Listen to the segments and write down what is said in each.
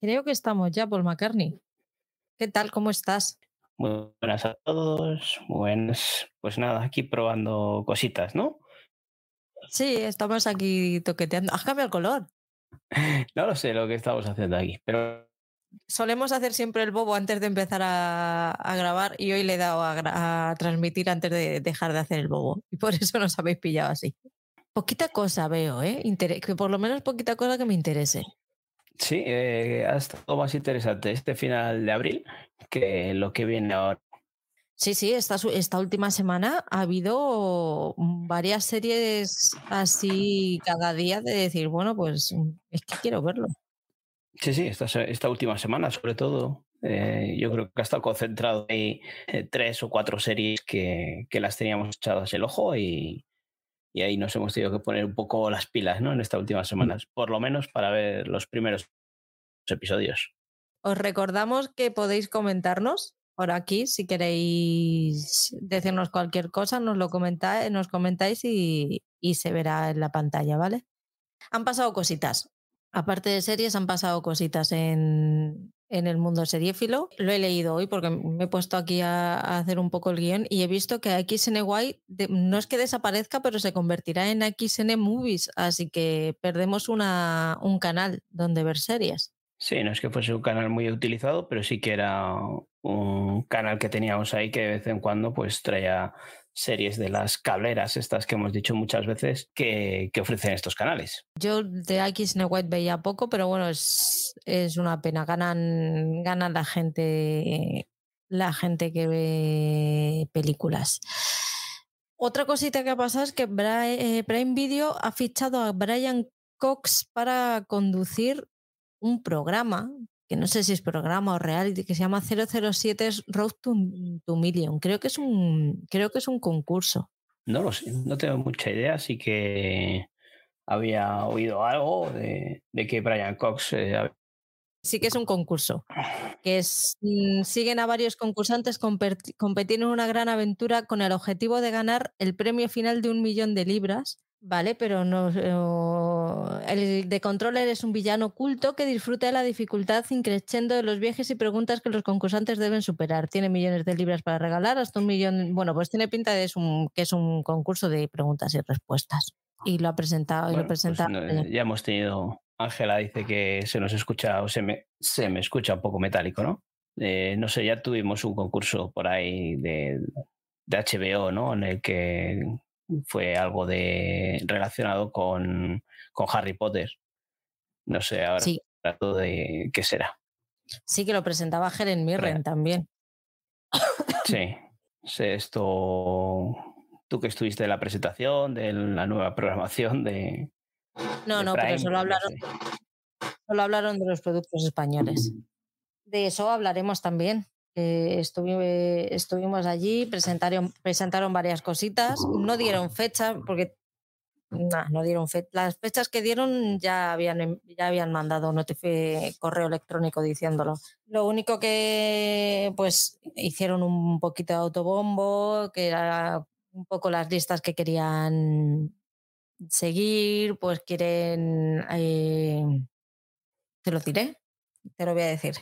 Creo que estamos ya, Paul McCartney. ¿Qué tal? ¿Cómo estás? Muy buenas a todos. Buenas. Pues nada, aquí probando cositas, ¿no? Sí, estamos aquí toqueteando. ¿Has cambiado el color? No lo sé lo que estamos haciendo aquí, pero Solemos hacer siempre el bobo antes de empezar a, a grabar y hoy le he dado a, transmitir antes de dejar de hacer el bobo. Y por eso nos habéis pillado así. Poquita cosa veo, ¿eh? Que por lo menos poquita cosa que me interese. Sí, eh, ha estado más interesante este final de abril que lo que viene ahora. Sí, sí, esta, esta última semana ha habido varias series así cada día de decir, bueno, pues es que quiero verlo. Sí, sí, esta, esta última semana sobre todo. eh, yo creo que ha estado concentrado ahí eh, tres o cuatro series que, que las teníamos echadas el ojo y, y ahí nos hemos tenido que poner un poco las pilas ¿no? en estas últimas semanas, por lo menos para ver los primeros episodios. Os recordamos que podéis comentarnos por aquí si queréis decirnos cualquier cosa, nos lo comentáis, nos comentáis y, y se verá en la pantalla, ¿vale? Han pasado cositas. Aparte de series, han pasado cositas en, en el mundo seriéfilo. Lo he leído hoy porque me he puesto aquí a, a hacer un poco el guion y he visto que XNY de- no es que desaparezca, pero se convertirá en XN Movies, así que perdemos una, un canal donde ver series. Sí, no es que fuese un canal muy utilizado, pero sí que era un canal que teníamos ahí que de vez en cuando pues traía series de las cableras, estas que hemos dicho muchas veces, que, que ofrecen estos canales. Yo de X White veía poco, pero bueno, es, es una pena. Ganan, ganan la gente, la gente que ve películas. Otra cosita que ha pasado es que eh, Prime Video ha fichado a Brian Cox para conducir un programa, que no sé si es programa o reality, que se llama 007 Road to, to Million. Creo que es un, creo que es un concurso. No lo sé, no tengo mucha idea, así que había oído algo de, de que Brian Cox eh, Sí que es un concurso. Que es, mm, siguen a varios concursantes competir en una gran aventura con el objetivo de ganar el premio final de un millón de libras. Vale, pero no, no- el de Controller es un villano oculto que disfruta de la dificultad increciendo de los viajes y preguntas que los concursantes deben superar. Tiene millones de libras para regalar, hasta un millón. Bueno, pues tiene pinta de es un, que es un concurso de preguntas y respuestas. Y lo ha presentado, y lo pues no, ya hemos tenido. Ángela dice que se nos escucha o se me, se me escucha un poco metálico, ¿no? Eh, no sé, ya tuvimos un concurso por ahí de, de HBO, ¿no? En el que fue algo de relacionado con, con Harry Potter. No sé, ahora Sí. trato de qué será. Sí, que lo presentaba Helen Mirren Real. también. Sí, sé esto. Tú que estuviste en la presentación de la nueva programación de. No, no, pero solo hablaron, solo hablaron de los productos españoles. De eso hablaremos también. Eh, estuvi- estuvimos allí, presentaron, presentaron varias cositas, no dieron fecha, porque nah, no dieron fe- Las fechas que dieron ya habían, em- ya habían mandado notifi- correo electrónico diciéndolo. Lo único que pues hicieron un poquito de autobombo, que era un poco las listas que querían seguir, pues quieren, eh, te lo diré, te lo voy a decir,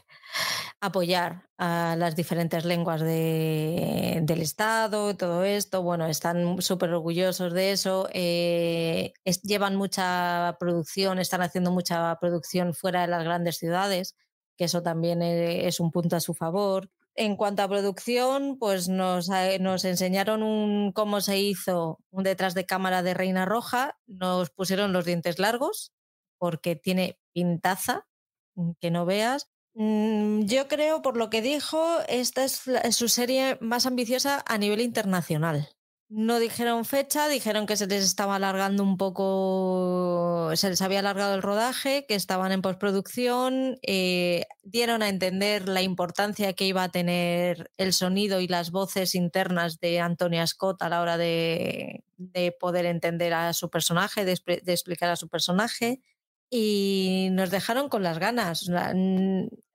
apoyar a las diferentes lenguas de- del Estado, todo esto, bueno, están súper orgullosos de eso, eh, llevan mucha producción, están haciendo mucha producción fuera de las grandes ciudades, que eso también eh, es un punto a su favor. En cuanto a producción, pues nos, eh, nos enseñaron un, cómo se hizo un detrás de cámara de Reina Roja, nos pusieron los dientes largos, porque tiene pintaza, mm, que no veas. Mm, Yo creo, por lo que dijo, esta es su serie más ambiciosa a nivel internacional. No dijeron fecha, dijeron que se les estaba alargando un poco, se les había alargado el rodaje, que estaban en postproducción, eh, dieron a entender la importancia que iba a tener el sonido y las voces internas de Antonia Scott a la hora de, de poder entender a su personaje, de, expli- de explicar a su personaje y nos dejaron con las ganas.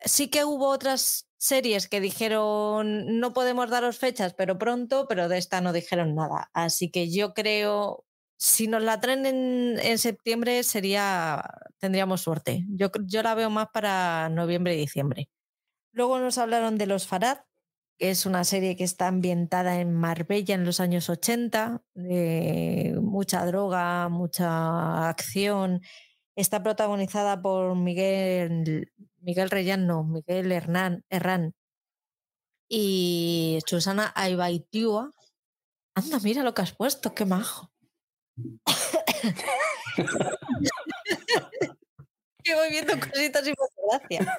Sí que hubo otras series que dijeron no podemos daros fechas, pero pronto, pero de esta no dijeron nada. Así que yo creo, si nos la traen en, septiembre sería tendríamos suerte. Yo, yo la veo más para noviembre y diciembre. Luego nos hablaron de Los Farad, que es una serie que está ambientada en Marbella en los años 80, de mucha droga, mucha acción. Está protagonizada por Miguel, Miguel Reyán, no, Miguel Hernán, Herrán y Susana Aibaitiua. Anda, mira lo que has puesto, qué majo. que voy viendo cositas y me gracia.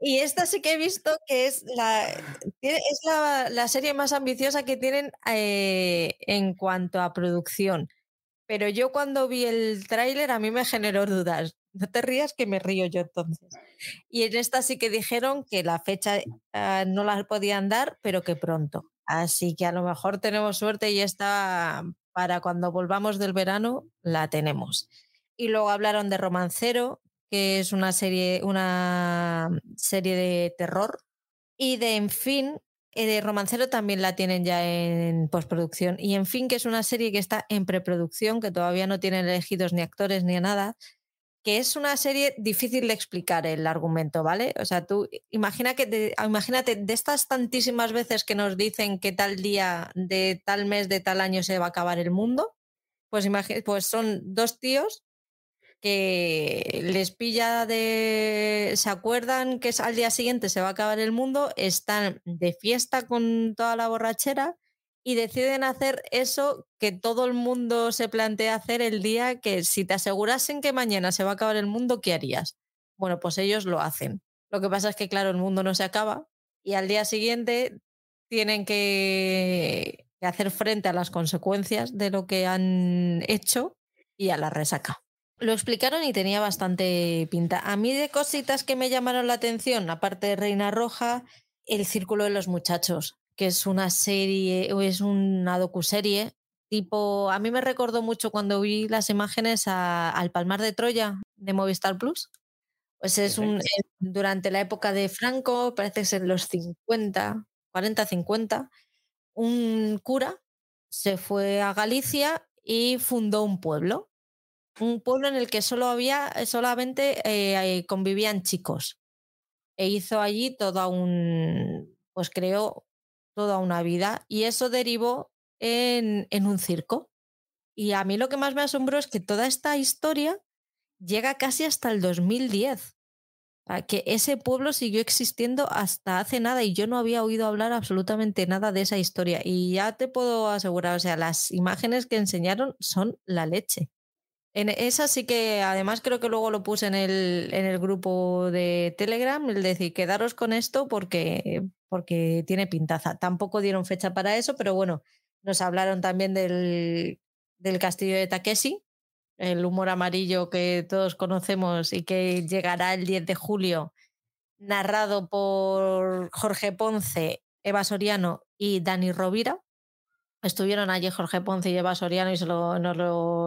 Y esta sí que he visto que es la, es la, serie más ambiciosa que tienen eh, en cuanto a producción. Pero yo cuando vi el tráiler a mí me generó dudas. No te rías que me río yo entonces. Y en esta sí que dijeron que la fecha ah, no la podían dar, pero que pronto. Así que a lo mejor tenemos suerte y esta para cuando volvamos del verano la tenemos. Y luego hablaron de Romancero, que es una serie, una serie de terror. Y de En fin, de Romancero también la tienen ya en postproducción. Y En fin, que es una serie que está en preproducción, que todavía no tienen elegidos ni actores ni nada, que es una serie difícil de explicar el argumento, ¿vale? O sea, tú imagina que imagínate de estas tantísimas veces que nos dicen que tal día de tal mes de tal año se va a acabar el mundo, pues, pues son dos tíos que les pilla de... se acuerdan que al día siguiente se va a acabar el mundo, están de fiesta con toda la borrachera y deciden hacer eso que todo el mundo se plantea hacer el día que si te asegurasen que mañana se va a acabar el mundo, ¿qué harías? Bueno, pues ellos lo hacen. Lo que pasa es que, claro, el mundo no se acaba y al día siguiente tienen que hacer frente a las consecuencias de lo que han hecho y a la resaca. Lo explicaron y tenía bastante pinta. A mí de cositas que me llamaron la atención, aparte de Reina Roja, El Círculo de los Muchachos, que es una serie, o es una docuserie, tipo, a mí me recordó mucho cuando vi las imágenes al Palmar de Troya de Movistar Plus. Pues es un, durante la época de Franco, parece ser los 50, 40, 50, un cura se fue a Galicia y fundó un pueblo un pueblo en el que solo había, eh, solamente eh, convivían chicos. E hizo allí toda un, pues creó toda una vida y eso derivó en, en un circo. Y a mí lo que más me asombró es que toda esta historia llega casi hasta el 2010. Que ese pueblo siguió existiendo hasta hace nada y yo no había oído hablar absolutamente nada de esa historia. Y ya te puedo asegurar, o sea, las imágenes que enseñaron son la leche. En esa sí que, además, creo que luego lo puse en el, en el grupo de Telegram, el decir, quedaros con esto porque, porque tiene pintaza. Tampoco dieron fecha para eso, pero bueno, nos hablaron también del, del castillo de Takeshi, el humor amarillo que todos conocemos y que llegará el 10 de julio, narrado por Jorge Ponce, Eva Soriano y Dani Rovira. Estuvieron allí Jorge Ponce y Eva Soriano y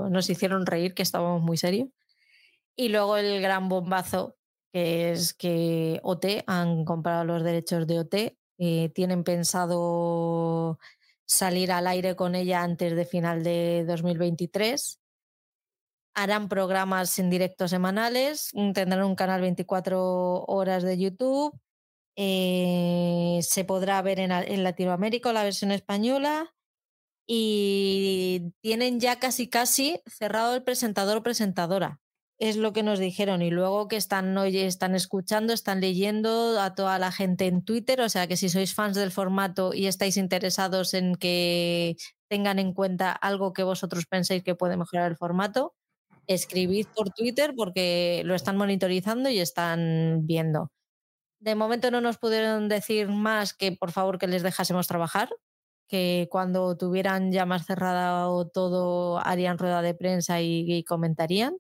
nos, hicieron reír, que estábamos muy serios. Y luego el gran bombazo, que es que OT han comprado los derechos de OT, eh, tienen pensado salir al aire con ella antes de final de 2023. Harán programas en directo semanales, tendrán un canal 24 horas de YouTube. Eh, se podrá ver en Latinoamérica la versión española y tienen ya casi casi cerrado el presentador o presentadora. Es lo que nos dijeron. Y luego que están, oye, están escuchando, están leyendo a toda la gente en Twitter. O sea que si sois fans del formato y estáis interesados en que tengan en cuenta algo que vosotros penséis que puede mejorar el formato, escribid por Twitter porque lo están monitorizando y están viendo. De momento no nos pudieron decir más que por favor que les dejásemos trabajar, que cuando tuvieran ya más cerrado todo harían rueda de prensa y, comentarían,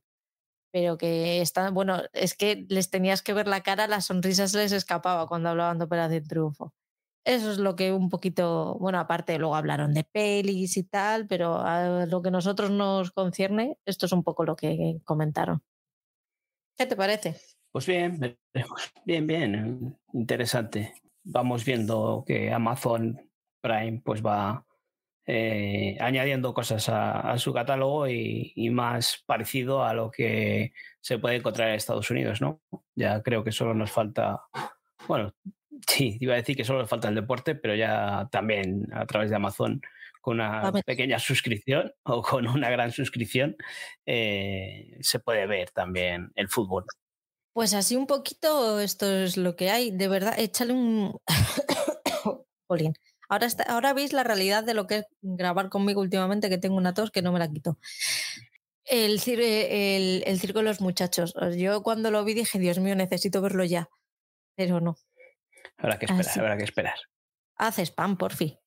pero que están, bueno, es que les tenías que ver la cara, la sonrisa se les escapaba cuando hablaban de Operación Triunfo. Eso es lo que un poquito, bueno, aparte luego hablaron de pelis y tal, pero a lo que nosotros nos concierne, esto es un poco lo que comentaron. ¿Qué te parece? Pues bien, bien, bien, interesante. Vamos viendo que Amazon Prime pues va, eh, añadiendo cosas a, su catálogo y, más parecido a lo que se puede encontrar en Estados Unidos, ¿no? Ya creo que solo nos falta, bueno, sí, iba a decir que solo nos falta el deporte, pero ya también a través de Amazon con una pequeña suscripción o con una gran suscripción eh, se puede ver también el fútbol. Pues así un poquito esto es lo que hay. De verdad, échale un... Polín. Ahora, ahora veis la realidad de lo que es grabar conmigo últimamente, que tengo una tos que no me la quito. El, el, el circo de los muchachos. Yo cuando lo vi dije, Dios mío, necesito verlo ya. Pero no. Habrá que esperar, habrá que esperar. Haz spam, por fin.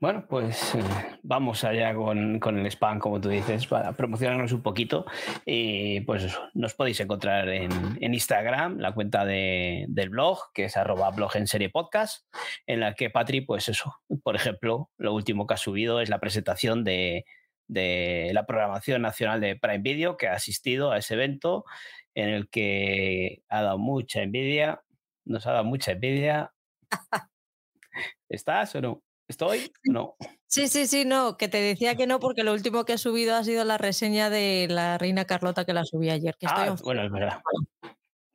Bueno, pues eh, vamos allá con, con, el spam, como tú dices, para promocionarnos un poquito. Y pues nos podéis encontrar en, en Instagram, la cuenta de, del blog, que es arroba blog en serie podcast, en la que Patri, pues eso, por ejemplo, lo último que ha subido es la presentación de, de la programación nacional de Prime Video, que ha asistido a ese evento en el que ha dado mucha envidia, nos ha dado mucha envidia. ¿Estás o no? ¿Estoy? No. Sí, sí, sí, no, que te decía que no porque lo último que he subido ha sido la reseña de la reina Carlota que la subí ayer. Que ah, bueno, es verdad.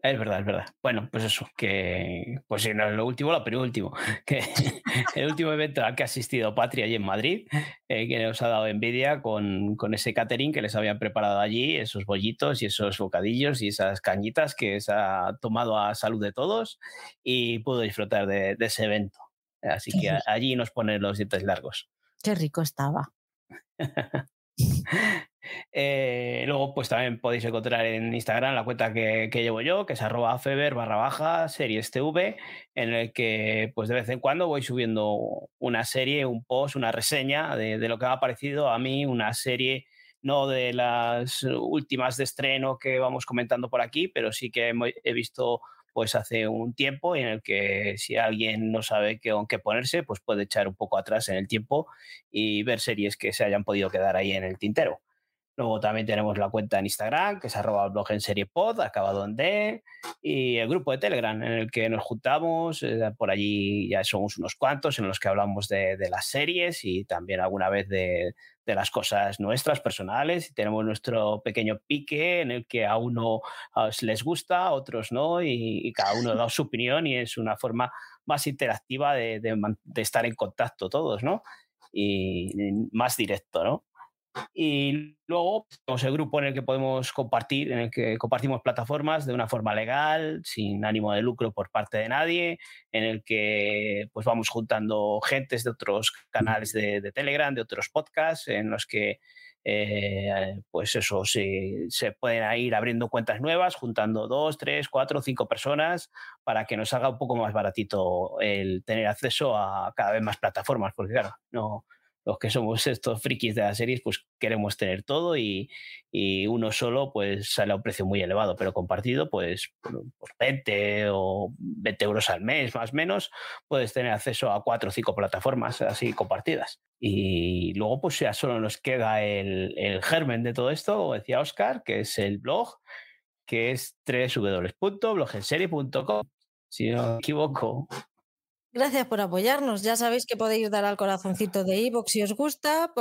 Es verdad, es verdad. Bueno, pues eso, que pues si no es lo último, lo penúltimo. Que el último evento al que ha asistido Patria allí en Madrid, eh, que nos ha dado envidia con, con, ese catering que les habían preparado allí, esos bollitos y esos bocadillos y esas cañitas que se ha tomado a salud de todos y pudo disfrutar de ese evento. Así que allí nos ponen los dientes largos. Qué rico estaba. Eh, luego, pues también podéis encontrar en Instagram la cuenta que, llevo yo, que es arroba feber barra baja series TV, en el que pues de vez en cuando voy subiendo una serie, un post, una reseña de, de lo que me ha parecido a mí, una serie no de las últimas de estreno que vamos comentando por aquí, pero sí que he visto pues hace un tiempo en el que si alguien no sabe qué, qué ponerse, pues puede echar un poco atrás en el tiempo y ver series que se hayan podido quedar ahí en el tintero. Luego también tenemos la cuenta en Instagram, que es arroba blog en serie pod, acabado en D, y el grupo de Telegram, en el que nos juntamos, eh, por allí ya somos unos cuantos, en los que hablamos de, de las series y también alguna vez de, de las cosas nuestras, personales, y tenemos nuestro pequeño pique en el que a uno les gusta, a otros no, y, cada uno da su opinión y es una forma más interactiva de, de estar en contacto todos, ¿no? Y más directo, ¿no? Y luego tenemos el grupo en el que podemos compartir, en el que compartimos plataformas de una forma legal, sin ánimo de lucro por parte de nadie, en el que pues vamos juntando gentes de otros canales de, Telegram, de otros podcasts, en los que eh, pues eso se, pueden ir abriendo cuentas nuevas, juntando dos, tres, cuatro, cinco personas para que nos haga un poco más baratito el tener acceso a cada vez más plataformas, porque claro, no, los que somos estos frikis de las series, pues queremos tener todo y, uno solo pues sale a un precio muy elevado, pero compartido pues por, 20 o 20 euros al mes más o menos, puedes tener acceso a cuatro o cinco plataformas así compartidas. Y luego pues ya solo nos queda el, el germen de todo esto, como decía Oscar, que es el blog, que es www.blogenserie.com, si no me equivoco. Gracias por apoyarnos. Ya sabéis que podéis dar al corazoncito de iVoox si os gusta,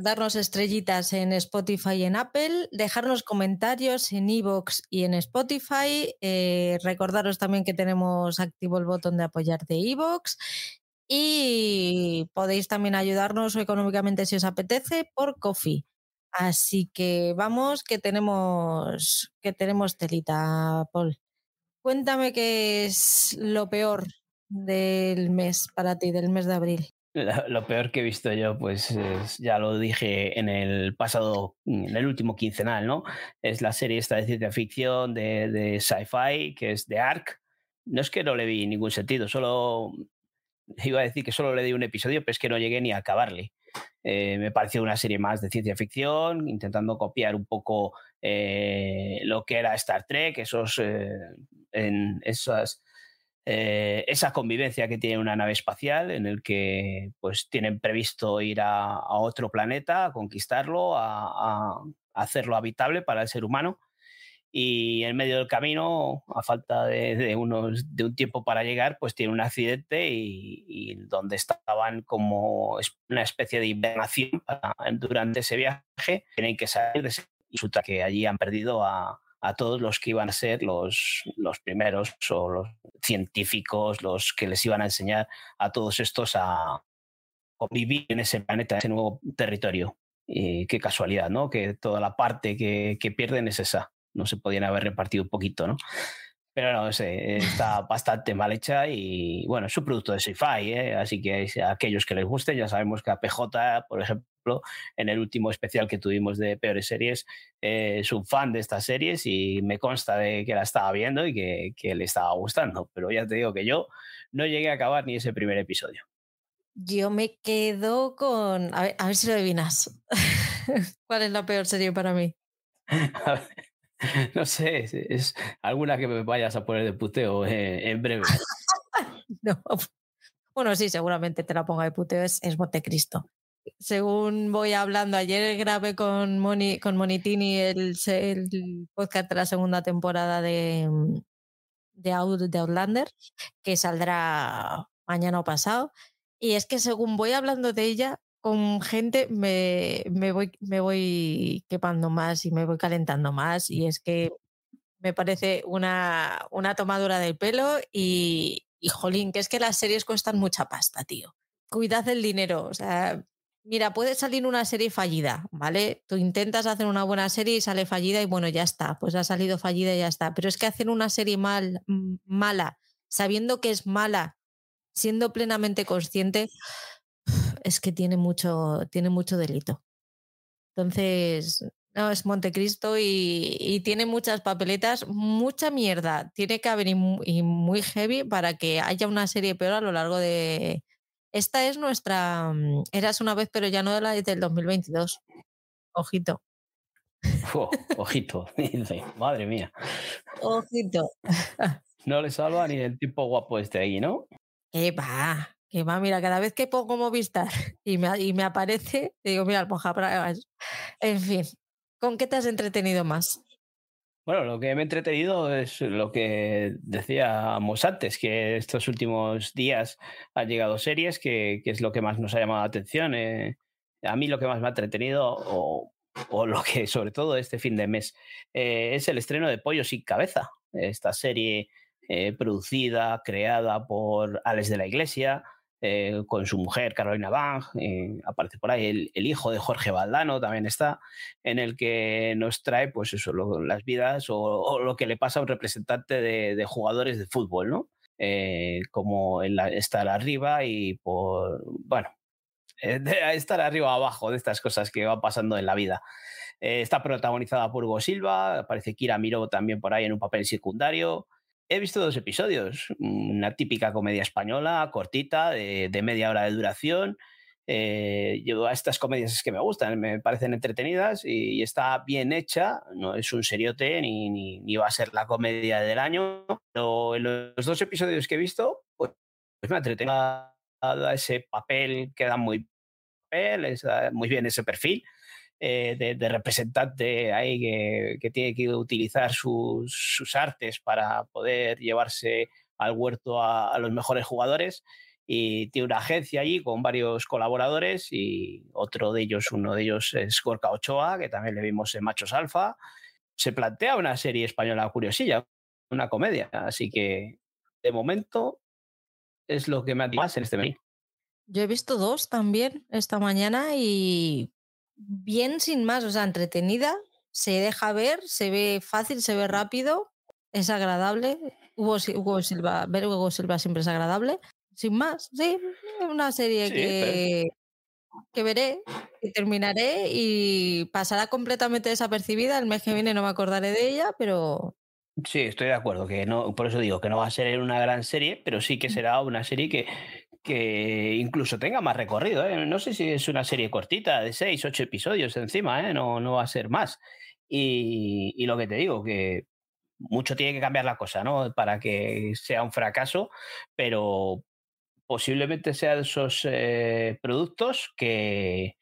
darnos estrellitas en Spotify y en Apple, dejarnos comentarios en iVoox y en Spotify. Eh, recordaros también que tenemos activo el botón de apoyar de iVoox y podéis también ayudarnos económicamente si os apetece por Coffee. Así que vamos, que tenemos, que tenemos telita, Paul. Cuéntame qué es lo peor del mes para ti, del mes de abril? Lo peor que he visto yo, pues ya lo dije en el pasado, en el último quincenal, ¿no? Es la serie esta de ciencia ficción, de, de sci-fi, que es The Ark. No es que no le vi ningún sentido, solo iba a decir que solo le di un episodio, pero es que no llegué ni a acabarle. Eh, me pareció una serie más de ciencia ficción, intentando copiar un poco eh, lo que era Star Trek, esos, eh, en esas eh, esa convivencia que tiene una nave espacial en el que pues tienen previsto ir a, otro planeta, a conquistarlo, a, hacerlo habitable para el ser humano. y en medio del camino, a falta de, unos, de un tiempo para llegar, pues tiene un accidente y, donde estaban como una especie de hibernación durante ese viaje, tienen que salir de ese, y resulta que allí han perdido a, a todos los que iban a ser los, los primeros o los científicos, los que les iban a enseñar a todos estos a convivir en ese planeta, ese nuevo territorio. Y qué casualidad, ¿no? Que toda la parte que, que pierden es esa no se podían haber repartido un poquito, ¿no? Pero no sé, está bastante mal hecha y bueno, es un producto de sci-fi, ¿eh? así que a aquellos que les guste, ya sabemos que a PJ, por ejemplo, en el último especial que tuvimos de peores series, eh, es un fan de estas series y me consta de que la estaba viendo y que, que, le estaba gustando, pero ya te digo que yo no llegué a acabar ni ese primer episodio. Yo me quedo con... A ver, a ver si lo adivinas. ¿Cuál es la peor serie para mí? No sé, es, alguna que me vayas a poner de puteo eh, en breve. no. Bueno, sí, seguramente te la ponga de puteo, es, es Montecristo. Según voy hablando, ayer grabé con, Moni, con Monitini el, el podcast de la segunda temporada de, de, de Outlander, que saldrá mañana o pasado. Y es que según voy hablando de ella, con gente me, me, voy, me voy quepando más y me voy calentando más. Y es que me parece una, una tomadura del pelo y, y, jolín, que es que las series cuestan mucha pasta, tío. Cuidad del dinero. O sea, mira, puede salir una serie fallida, ¿vale? Tú intentas hacer una buena serie y sale fallida y bueno, ya está. Pues ha salido fallida y ya está. Pero es que hacer una serie mal, mala, sabiendo que es mala, siendo plenamente consciente, es que tiene mucho, tiene mucho delito. Entonces, no, es Montecristo y, y, tiene muchas papeletas, mucha mierda. Tiene que haber y muy, heavy para que haya una serie peor a lo largo de... Esta es nuestra... Mm, eras una vez, pero ya no de la del 2022. Ojito. ojito, madre mía. Ojito. No le salva ni el tipo guapo este ahí, ¿no? Eh, va. Que va, mira, cada vez que pongo Movistar y me, y me aparece, digo, mira, para En fin, ¿con qué te has entretenido más? Bueno, lo que me he entretenido es lo que decíamos antes, que estos últimos días han llegado series, que, es lo que más nos ha llamado la atención. Eh, a mí lo que más me ha entretenido, o, o lo que sobre todo este fin de mes, eh, es el estreno de Pollo sin cabeza, esta serie eh, producida, creada por Alex de la Iglesia, eh, con su mujer Carolina Bang, eh, aparece por ahí el, hijo de Jorge Valdano también está, en el que nos trae pues eso, las vidas o, lo que le pasa a un representante de, jugadores de fútbol, ¿no? Eh, como estar arriba y por, bueno, estar arriba abajo de estas cosas que van pasando en la vida. está protagonizada por Hugo Silva, aparece Kira Miró también por ahí en un papel secundario. He visto dos episodios, una típica comedia española, cortita, de, media hora de duración. Eh, yo a estas comedias es que me gustan, me parecen entretenidas y, está bien hecha, no es un seriote ni, ni, va a ser la comedia del año, pero en los dos episodios que he visto, pues, pues me ha entretenido ese papel, queda muy, muy bien ese perfil eh, de, representante ahí que, tiene que utilizar sus, artes para poder llevarse al huerto a, los mejores jugadores y tiene una agencia allí con varios colaboradores y otro de ellos, uno de ellos es Gorka Ochoa, que también le vimos en Machos Alfa. Se plantea una serie española curiosilla, una comedia, así que de momento es lo que me ha más en este mes. Yo he visto dos también esta mañana y bien sin más, o sea, entretenida, se deja ver, se ve fácil, se ve rápido, es agradable. Hugo, Silva, ver Hugo Silva siempre es agradable. Sin más, sí, una serie que, que veré, y terminaré y pasará completamente desapercibida. El mes que viene no me acordaré de ella, pero Sí, estoy de acuerdo, que no, por eso digo que no va a ser una gran serie, pero sí que será una serie que, que incluso tenga más recorrido. ¿eh? No sé si es una serie cortita, de seis, ocho episodios encima, ¿eh? no, no va a ser más. Y, y, lo que te digo, que mucho tiene que cambiar la cosa, ¿no? Para que sea un fracaso, pero posiblemente sea de esos eh, productos que,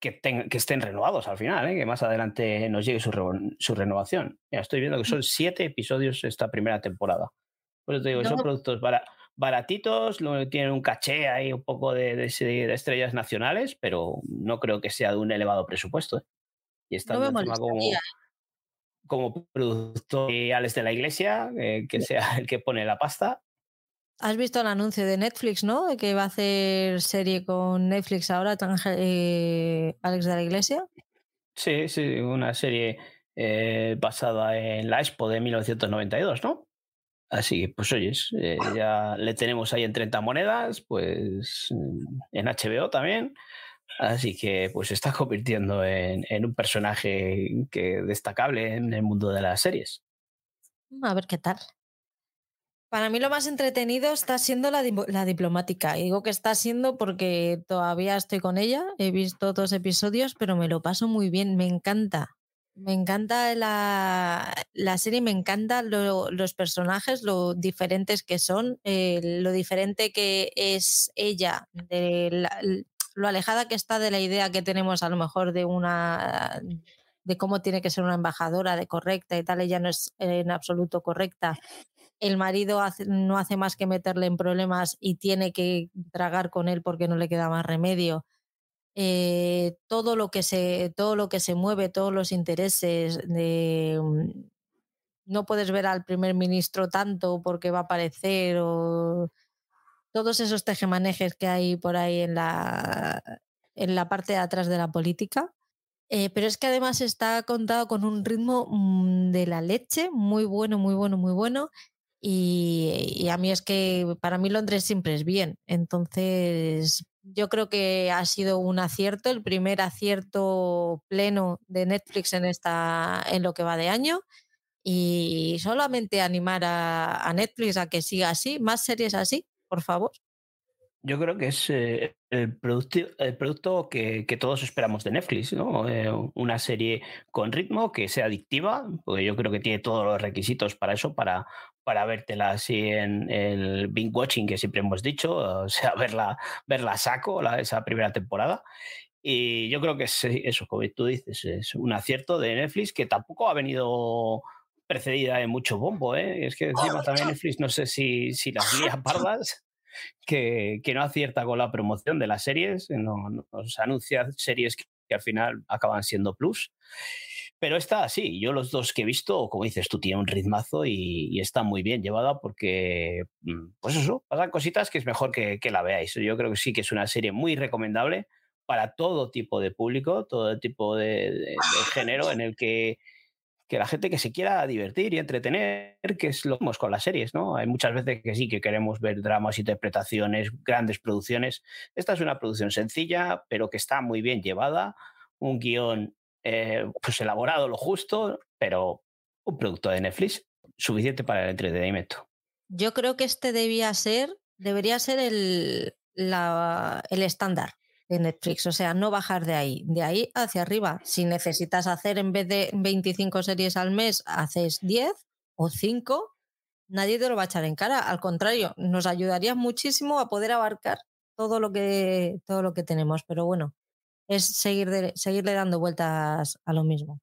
que, que estén renovados al final, ¿eh? que más adelante nos llegue su, su renovación. Ya estoy viendo que son siete episodios esta primera temporada. Por eso te digo, son productos baratitos, tienen un caché ahí un poco de, de, estrellas nacionales, pero no creo que sea de un elevado presupuesto. ¿eh? Y está como, como productor de la iglesia, eh, que sea el que pone la pasta. Has visto el anuncio de Netflix, ¿no? De que va a hacer serie con Netflix ahora, eh, Alex de la Iglesia. Sí, sí, una serie eh, basada en la Expo de 1992, ¿no? Así pues oyes, ya le tenemos ahí en 30 monedas, pues en HBO también. Así que pues se está convirtiendo en, un personaje que, destacable en el mundo de las series. A ver qué tal. Para mí lo más entretenido está siendo la, la, diplomática. Y digo que está siendo porque todavía estoy con ella, he visto dos episodios, pero me lo paso muy bien, me encanta. Me encanta la, la serie, me encantan los personajes, lo diferentes que son, eh, lo diferente que es ella de lo alejada que está de la idea que tenemos a lo mejor de una de cómo tiene que ser una embajadora, de correcta y tal, ella no es en absoluto correcta. El marido no hace más que meterle en problemas y tiene que tragar con él porque no le queda más remedio. Eh, todo lo que se todo lo que se mueve, todos los intereses mm, no puedes ver al primer ministro tanto porque va a aparecer o todos esos tejemanejes que hay por ahí en la, en la parte de atrás de la política. Eh, pero es que además está contado con un ritmo mm, de la leche muy bueno, muy bueno, muy bueno. Y, a mí es que para mí Londres siempre es bien. Entonces, yo creo que ha sido un acierto, el primer acierto pleno de Netflix en, esta, en lo que va de año. Y solamente animar a Netflix a que siga así, más series así, por favor. Yo creo que es eh, el, producto, el producto que, todos esperamos de Netflix, ¿no? Eh, una serie con ritmo, que sea adictiva, porque yo creo que tiene todos los requisitos para eso, para, para vértela así en el binge watching que siempre hemos dicho, o sea, verla, verla saco, esa primera temporada. Y yo creo que es eso, como tú dices, es un acierto de Netflix que tampoco ha venido precedida de mucho bombo, ¿eh? Es que encima también Netflix no sé si, si las lía pardas, que, no acierta con la promoción de las series, no, nos anuncia series que, al final acaban siendo plus. Pero está así, yo los dos que he visto, como dices tú, tiene un ritmazo y, está muy bien llevada porque, mm, pues eso, pasan cositas que es mejor que, que la veáis. Yo creo que sí que es una serie muy recomendable para todo tipo de público, todo tipo de género en el que que la gente que se quiera divertir y entretener, que es lo que con las series, ¿no? Hay muchas veces que sí, que queremos ver dramas, interpretaciones, grandes producciones. Esta es una producción sencilla, pero que está muy bien llevada, un guion eh, pues elaborado lo justo, pero un producto de Netflix suficiente para el entretenimiento. Yo creo que este debía ser, debería ser el, el estándar de Netflix, o sea, no bajar de ahí, de ahí hacia arriba. Si necesitas hacer en vez de 25 series al mes, haces 10 o 5, nadie te lo va a echar en cara. Al contrario, nos ayudaría muchísimo a poder abarcar todo lo que, todo lo que tenemos. Pero bueno, es seguir seguirle dando vueltas a lo mismo.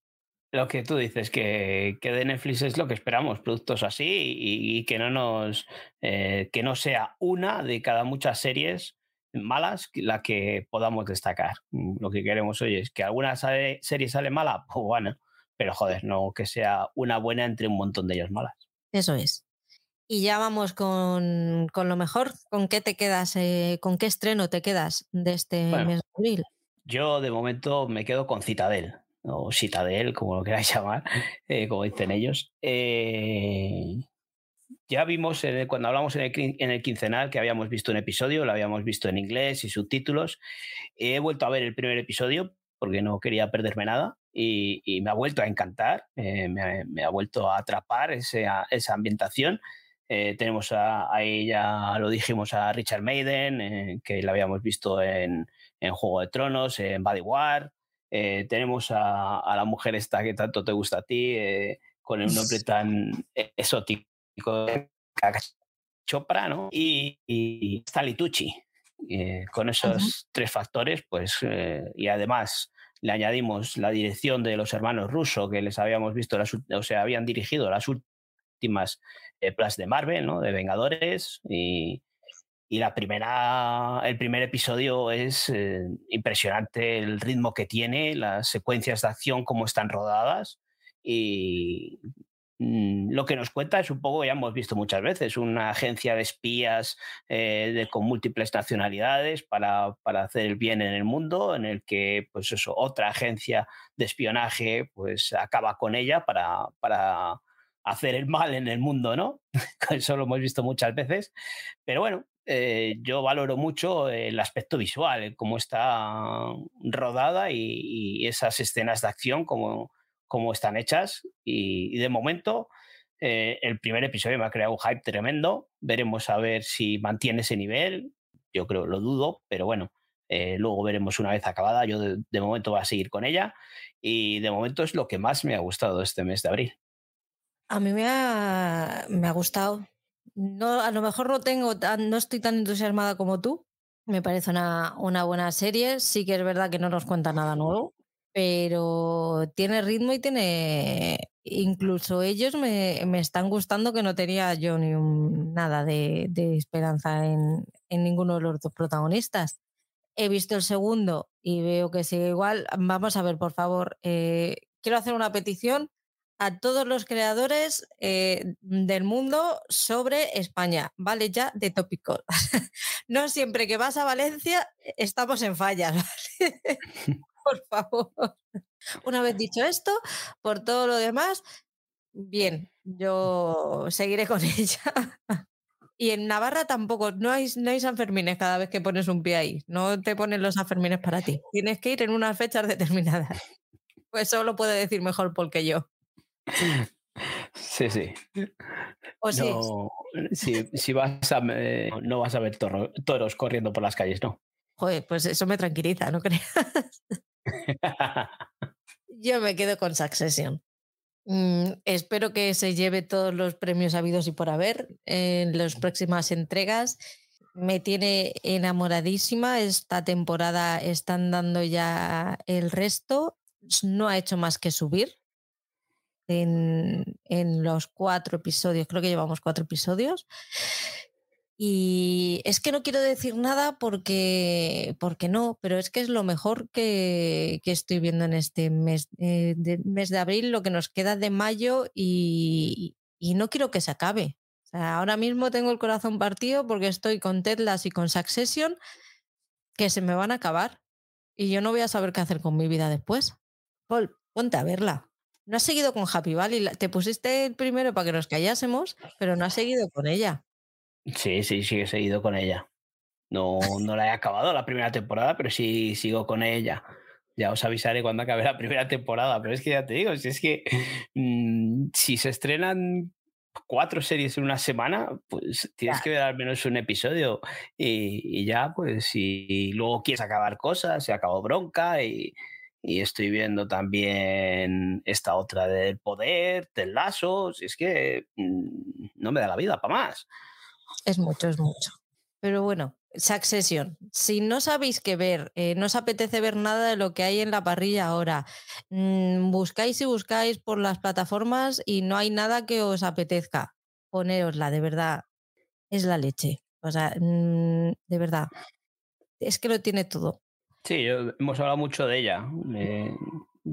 Lo que tú dices, que, que de Netflix es lo que esperamos, productos así y, que no nos eh, que no sea una de cada muchas series malas la que podamos destacar. Mm, lo que queremos hoy es que alguna serie sale mala, pues bueno, pero joder, no que sea una buena entre un montón de ellas malas. Eso es. Y ya vamos con, con lo mejor. ¿Con qué te quedas? Eh, ¿Con qué estreno te quedas de este mes de abril? Yo de momento me quedo con Citadel, o Citadel, como lo queráis llamar, eh, como dicen ellos. Eh, ya vimos cuando hablamos en el, quincenal que habíamos visto un episodio, lo habíamos visto en inglés y subtítulos. He vuelto a ver el primer episodio porque no quería perderme nada y, me ha vuelto a encantar, eh, me, ha, vuelto a atrapar esa, ambientación. Eh, tenemos a, ahí ya lo dijimos a Richard Maiden, eh, que lo habíamos visto en, Juego de Tronos, en Body War. tenemos a, a, la mujer esta que tanto te gusta a ti, con el nombre tan exótico Chopra, ¿no? Y, y Stanley Tucci, Eh, con esos tres factores, pues, eh, y además le añadimos la dirección de los hermanos Russo, que les habíamos visto, o sea, habían dirigido las últimas eh, Plus de Marvel, ¿no? De Vengadores, y, y la primera, el primer episodio es impresionante el ritmo que tiene, las secuencias de acción, cómo están rodadas, y lo que nos cuenta es un poco, ya hemos visto muchas veces, una agencia de espías eh, con múltiples nacionalidades para, hacer el bien en el mundo, en el que pues eso, otra agencia de espionaje pues acaba con ella para, para hacer el mal en el mundo, ¿no? Eso lo hemos visto muchas veces. Pero bueno, eh, yo valoro mucho el aspecto visual, cómo está rodada y esas escenas de acción, como cómo están hechas y, de momento eh, el primer episodio me ha creado un hype tremendo. Veremos a ver si mantiene ese nivel. Yo creo, lo dudo, pero bueno, eh, luego veremos una vez acabada. Yo de, momento voy a seguir con ella y de momento es lo que más me ha gustado este mes de abril. A mí me ha, me ha gustado. No, a lo mejor no tengo no estoy tan entusiasmada como tú. Me parece una, una buena serie. Sí que es verdad que no nos cuenta nada nuevo pero tiene ritmo y tiene. Incluso ellos me, me están gustando que no tenía yo ni nada de, esperanza en, en, ninguno de los dos protagonistas. He visto el segundo y veo que sigue igual. Vamos a ver, por favor. Eh, quiero hacer una petición a todos los creadores eh, del mundo sobre España. Vale ya de tópicos. no siempre que vas a Valencia estamos en fallas. ¿vale? por favor. Una vez dicho esto, por todo lo demás, bien, yo seguiré con ella. Y en Navarra tampoco, no hay, no hay Sanfermines cada vez que pones un pie ahí. No te ponen los Sanfermines para ti. Tienes que ir en unas fechas determinadas. Pues eso lo puede decir mejor Paul que yo. Sí, sí. ¿O no, si, si, vas a, eh, no vas a ver toros corriendo por las calles, no. Joder, pues eso me tranquiliza, ¿no creas? Yo me quedo con Succession. Mm, espero que se lleve todos los premios habidos y por haber en las próximas entregas. Me tiene enamoradísima. Esta temporada están dando ya el resto. No ha hecho más que subir en, en los cuatro episodios. Creo que llevamos cuatro episodios. Y es que no quiero decir nada porque, porque no, pero es que es lo mejor que, estoy viendo en este mes, eh, de, mes de abril, lo que nos queda de mayo y, no quiero que se acabe. ahora mismo tengo el corazón partido porque estoy con Tedlas y con Succession que se me van a acabar y yo no voy a saber qué hacer con mi vida después. Paul, ponte a verla. No has seguido con Happy Valley, te pusiste el primero para que nos callásemos, pero no has seguido con ella. Sí, sí, sí, he seguido con ella. No, no la he acabado la primera temporada, pero sí sigo con ella. Ya os avisaré cuando acabe la primera temporada, pero es que ya te digo, si es que mm, si se estrenan cuatro series en una semana, pues tienes que ver al menos un episodio y, ya, pues si luego quieres acabar cosas, se acabó bronca y, y, estoy viendo también esta otra del poder, del lazo, si es que mm, no me da la vida para más. Es mucho, es mucho. Pero bueno, Succession. Si no sabéis qué ver, eh, no os apetece ver nada de lo que hay en la parrilla ahora, mm, buscáis y buscáis por las plataformas y no hay nada que os apetezca, poneosla, de verdad. Es la leche. O sea, mm, de verdad. Es que lo tiene todo. Sí, hemos hablado mucho de ella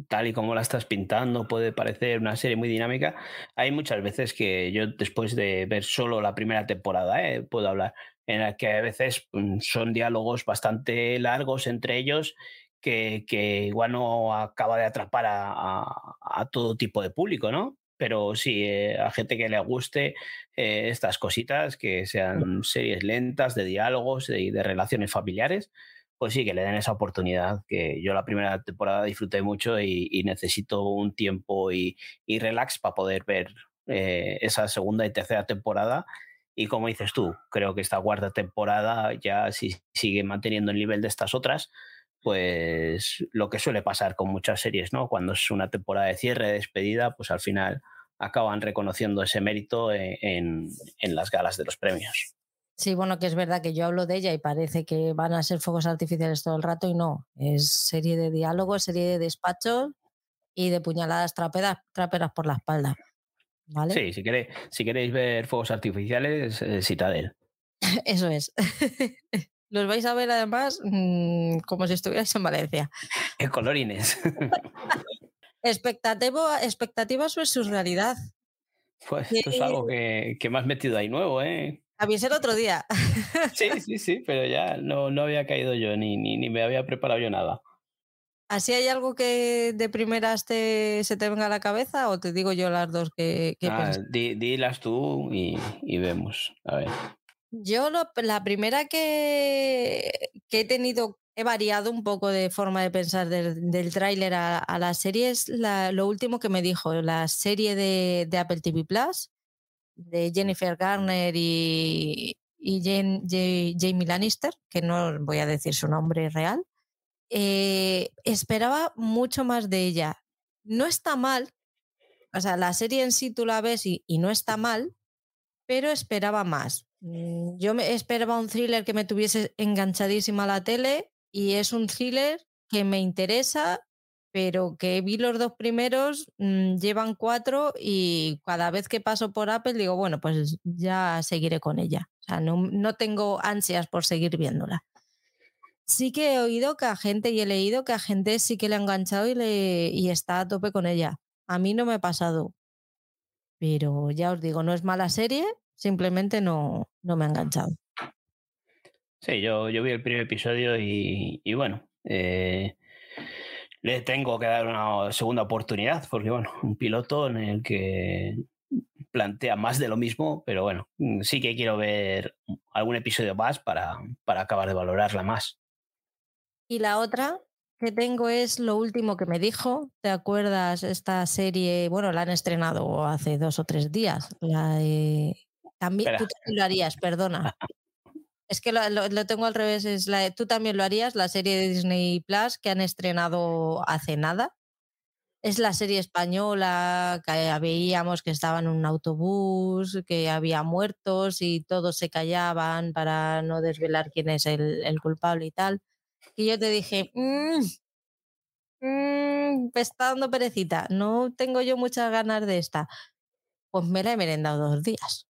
tal y como la estás pintando, puede parecer una serie muy dinámica. Hay muchas veces que yo, después de ver solo la primera temporada, ¿eh? puedo hablar, en la que a veces mm, son diálogos bastante largos entre ellos que, que igual no acaba de atrapar a, todo tipo de público, ¿no? Pero sí, eh, a gente que le guste eh, estas cositas, que sean series lentas de diálogos y de relaciones familiares, pues sí, que le den esa oportunidad, que yo la primera temporada disfruté mucho y, necesito un tiempo y, relax para poder ver eh, esa segunda y tercera temporada. Y como dices tú, creo que esta cuarta temporada ya si sigue manteniendo el nivel de estas otras, pues lo que suele pasar con muchas series, ¿no? Cuando es una temporada de cierre, de despedida, pues al final acaban reconociendo ese mérito en, en las galas de los premios. Sí, bueno, que es verdad que yo hablo de ella y parece que van a ser fuegos artificiales todo el rato y no. Es serie de diálogos, serie de despachos y de puñaladas traperas, traperas por la espalda. ¿Vale? Sí, si queréis, si queréis ver fuegos artificiales, eh, Citadel. Eso es. Los vais a ver además mm, como si estuvierais en Valencia. En colorines. Expectativa, expectativas versus realidad. Pues esto es algo que, que me has metido ahí nuevo, ¿eh? Avisé el otro día. Sí, sí, sí, pero ya no, no había caído yo ni, ni, ni me había preparado yo nada. ¿Así hay algo que de primeras te, se te venga a la cabeza o te digo yo las dos que, que Ah, di- dilas tú y, y vemos. A ver. Yo lo- la primera que, que he tenido, he variado un poco de forma de pensar del, del tráiler a, a la serie es la- lo último que me dijo, la serie de, de Apple TV Plus, de Jennifer Garner y, y Jamie Lannister, que no voy a decir su nombre real. Eh, esperaba mucho más de ella. No está mal, o sea, la serie en sí tú la ves y, y no está mal, pero esperaba más. Mm, Yo me esperaba un thriller que me tuviese enganchadísima la tele y es un thriller que me interesa, pero que vi los dos primeros, mm, llevan cuatro y cada vez que paso por Apple digo, bueno, pues ya seguiré con ella. O sea, no, no tengo ansias por seguir viéndola. Sí que he oído que a gente y he leído que a gente sí que le ha enganchado y, le, y está a tope con ella. A mí no me ha pasado, pero ya os digo, no es mala serie, simplemente no, no me ha enganchado. Sí, yo, yo vi el primer episodio y, y bueno, eh, le tengo que dar una segunda oportunidad porque, bueno, un piloto en el que plantea más de lo mismo, pero bueno, mm, sí que quiero ver algún episodio más para, para acabar de valorarla más. Y la otra que tengo es lo último que me dijo. ¿Te acuerdas esta serie? Bueno, la han estrenado hace dos o tres días. La También, Espera. tú también lo harías, perdona. Es que lo, lo- tengo al revés. Es la tú también lo harías, la serie de Disney Plus que han estrenado hace nada. Es la serie española que veíamos que estaba en un autobús, que había muertos y todos se callaban para no desvelar quién es el, culpable y tal. Y yo te dije, "Mm, mm, me está dando perecita, no tengo yo muchas ganas de esta. Pues me la he merendado dos días.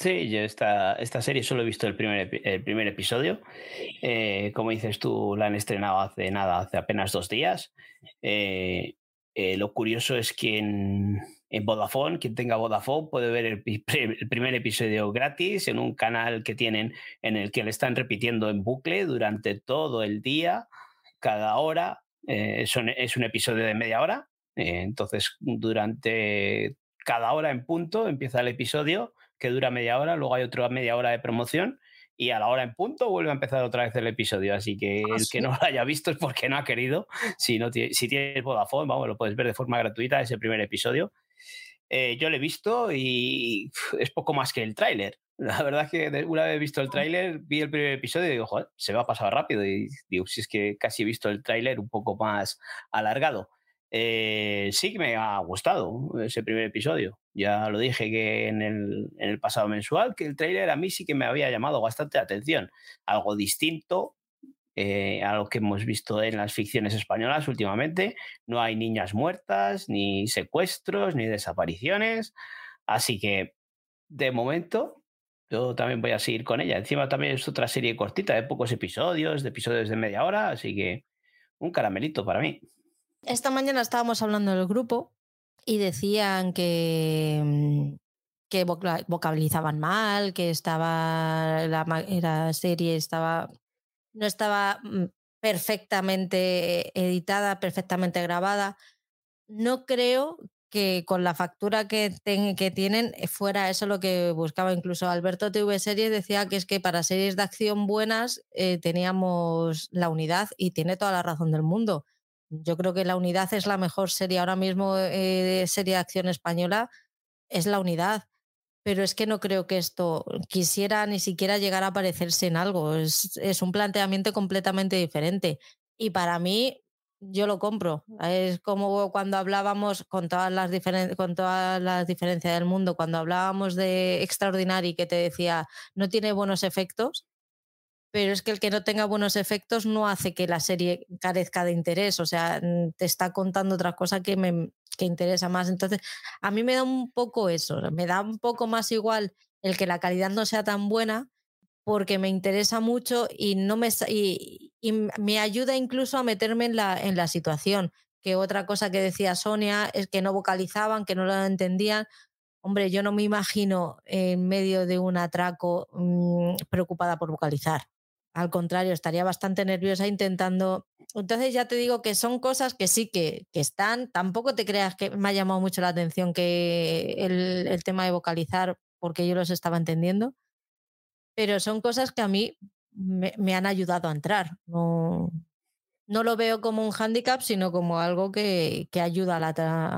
Sí, yo esta, esta serie solo he visto el primer, el primer episodio. Eh, como dices tú, la han estrenado hace nada, hace apenas dos días. Eh, eh, lo curioso es que en, en Vodafone, quien tenga Vodafone puede ver el, primer episodio gratis en un canal que tienen en el que le están repitiendo en bucle durante todo el día, cada hora. Es un episodio de media hora. Entonces, durante cada hora en punto empieza el episodio que dura media hora, luego hay otra media hora de promoción y a la hora en punto vuelve a empezar otra vez el episodio. Así que ¿Ah, el sí? que no lo haya visto es porque no ha querido. Si, no si tienes Vodafone, vamos, lo puedes ver de forma gratuita ese primer episodio. Eh, yo lo he visto y es poco más que el tráiler. La verdad es que una vez visto el tráiler, vi el primer episodio y digo, joder, se va a pasar rápido. Y digo, si es que casi he visto el tráiler un poco más alargado. Eh, sí que me ha gustado ese primer episodio. Ya lo dije que en el, pasado mensual, que el tráiler a mí sí que me había llamado bastante atención. Algo distinto eh, a lo que hemos visto en las ficciones españolas últimamente. No hay niñas muertas, ni secuestros, ni desapariciones. Así que, de momento, yo también voy a seguir con ella. Encima también es otra serie cortita, de pocos episodios, de episodios de media hora. Así que, un caramelito para mí. Esta mañana estábamos hablando del grupo y decían que, mm, que mal, que estaba la, serie estaba no estaba mm, perfectamente editada, perfectamente grabada. No creo que con la factura que, ten- que tienen eh, fuera eso lo que buscaba. Incluso Alberto TV Series decía que es que para series de acción buenas eh, teníamos la unidad y tiene toda la razón del mundo. Yo creo que la unidad es la mejor serie ahora mismo, eh, serie acción española, es la unidad. Pero es que no creo que esto quisiera ni siquiera llegar a parecerse en algo. Es, un planteamiento completamente diferente. Y para mí, yo lo compro. Es como cuando hablábamos con todas las, con todas las diferencias del mundo, cuando hablábamos de Extraordinary, que te decía, no tiene buenos efectos, pero es que el que no tenga buenos efectos no hace que la serie carezca de interés, o sea, te está contando otra cosa que me que interesa más. Entonces, a mí me da un poco eso, me da un poco más igual el que la calidad no sea tan buena porque me interesa mucho y no me y, me ayuda incluso a meterme en la, en la situación. Que otra cosa que decía Sonia es que no vocalizaban, que no lo entendían. Hombre, yo no me imagino en medio de un atraco mm, preocupada por vocalizar. Al contrario, estaría bastante nerviosa intentando. Entonces ya te digo que son cosas que sí que, que están. Tampoco te creas que me ha llamado mucho la atención que el, el tema de vocalizar, porque yo los estaba entendiendo. Pero son cosas que a mí me, han ayudado a entrar. No, no lo veo como un hándicap, sino como algo que, que ayuda a la,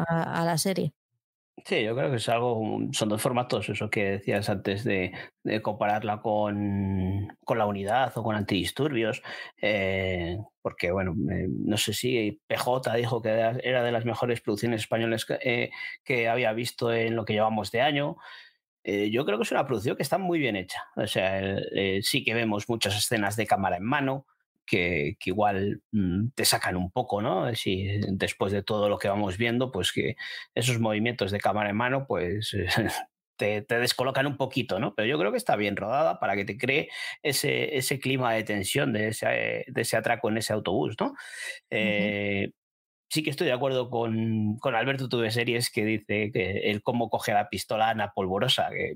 a la serie. Sí, yo creo que es algo, son dos formatos, eso que decías antes de, de compararla con, con, la unidad o con antidisturbios, eh, porque bueno, eh, no sé si PJ dijo que era de las mejores producciones españolas que, eh, que había visto en lo que llevamos de año. Yo creo que es una producción que está muy bien hecha. O sea, sí que vemos muchas escenas de cámara en mano, que, que, igual mm, te sacan un poco, ¿no? Si después de todo lo que vamos viendo, pues que esos movimientos de cámara en mano, pues te, te, descolocan un poquito, ¿no? Pero yo creo que está bien rodada para que te cree ese, ese clima de tensión de ese, de ese atraco en ese autobús, ¿no? Uh -huh. eh, sí que estoy de acuerdo con, con Alberto Tuve Series que dice que el cómo coge la pistola Ana Polvorosa, que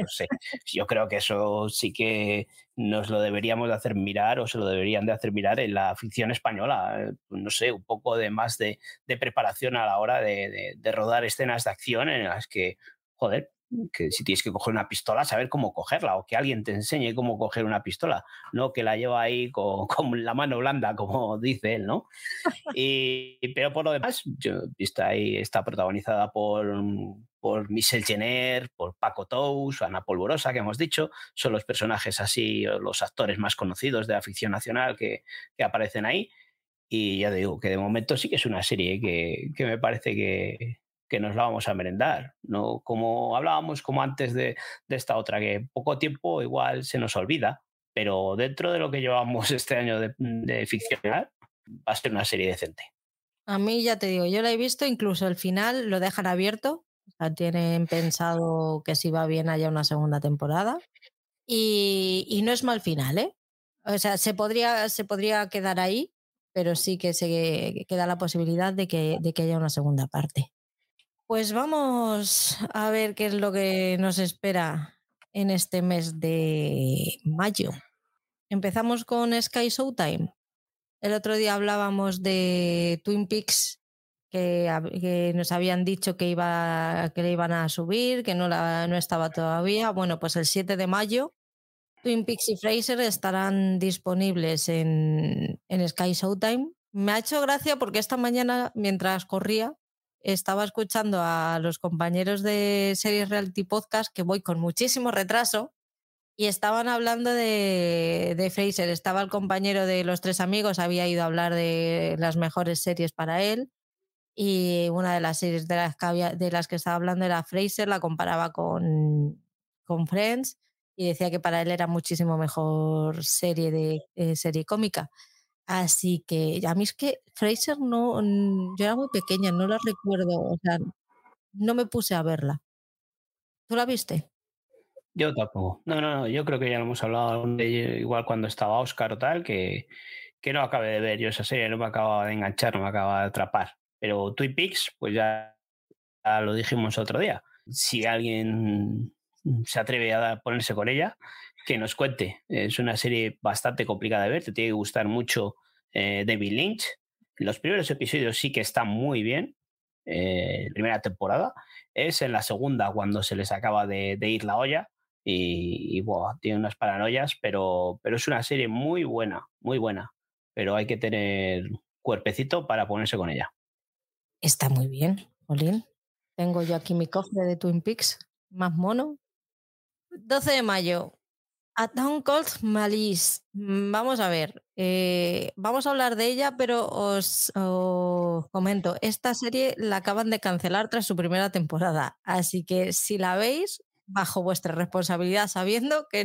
no sé, yo creo que eso sí que nos lo deberíamos de hacer mirar o se lo deberían de hacer mirar en la ficción española, no sé, un poco de más de, de preparación a la hora de, de rodar escenas de acción en las que, joder, que si tienes que coger una pistola, saber cómo cogerla o que alguien te enseñe cómo coger una pistola, no que la lleva ahí con, con la mano blanda, como dice él, ¿no? Y, pero por lo demás, yo, está ahí, está protagonizada por, por Michelle Jenner, por Paco Tous, Ana Polvorosa, que hemos dicho, son los personajes así, los actores más conocidos de la ficción nacional que, que aparecen ahí. Y ya digo que de momento sí que es una serie que, que me parece que, que nos la vamos a merendar. ¿no? Como hablábamos como antes de, esta otra, que poco tiempo igual se nos olvida, pero dentro de lo que llevamos este año de, de ficcionar, va a ser una serie decente. A mí ya te digo, yo la he visto, incluso el final lo dejan abierto, tienen pensado que si va bien haya una segunda temporada y, no es mal final, ¿eh? O sea, se podría, se podría quedar ahí, pero sí que se queda la posibilidad de que haya una segunda parte. Pues vamos a ver qué es lo que nos espera en este mes de mayo. Empezamos con Sky Showtime. El otro día hablábamos de Twin Peaks, que, nos habían dicho que, iba, que le iban a subir, que no, la, no estaba todavía. Bueno, pues el 7 de mayo, Twin Peaks y Fraser estarán disponibles en, en Sky Showtime. Me ha hecho gracia porque esta mañana, mientras corría, estaba escuchando a los compañeros de Series Reality Podcast que voy con muchísimo retraso y estaban hablando de, de, Fraser. Estaba el compañero de los tres amigos, había ido a hablar de las mejores series para él y una de las series de las que, de las que estaba hablando era Fraser, la comparaba con, con Friends y decía que para él era muchísimo mejor serie de eh, serie cómica. Así que a mí es que Fraser no, yo era muy pequeña, no la recuerdo, o sea, no me puse a verla. ¿Tú la viste? Yo tampoco. No, no, no, yo creo que ya lo hemos hablado de igual cuando estaba Oscar o tal, que, que no acabé de ver yo esa serie, no me acababa de enganchar, no me acababa de atrapar. Pero Twin Peaks, pues ya lo dijimos otro día. Si alguien se atreve a ponerse con ella, que nos cuente. Es una serie bastante complicada de ver, te tiene que gustar mucho eh, David Lynch. Los primeros episodios sí que están muy bien, eh, primera temporada. Es en la segunda cuando se les acaba de, ir la olla y, y tiene unas paranoias, pero, pero es una serie muy buena, muy buena. Pero hay que tener cuerpecito para ponerse con ella. Está muy bien, Olin. Tengo yo aquí mi cofre de Twin Peaks, más mono. 12 de mayo, A Town Called Malice. Mm, vamos a ver. Eh, vamos a hablar de ella, pero os, comento. Esta serie la acaban de cancelar tras su primera temporada. Así que si la veis, bajo vuestra responsabilidad, sabiendo que,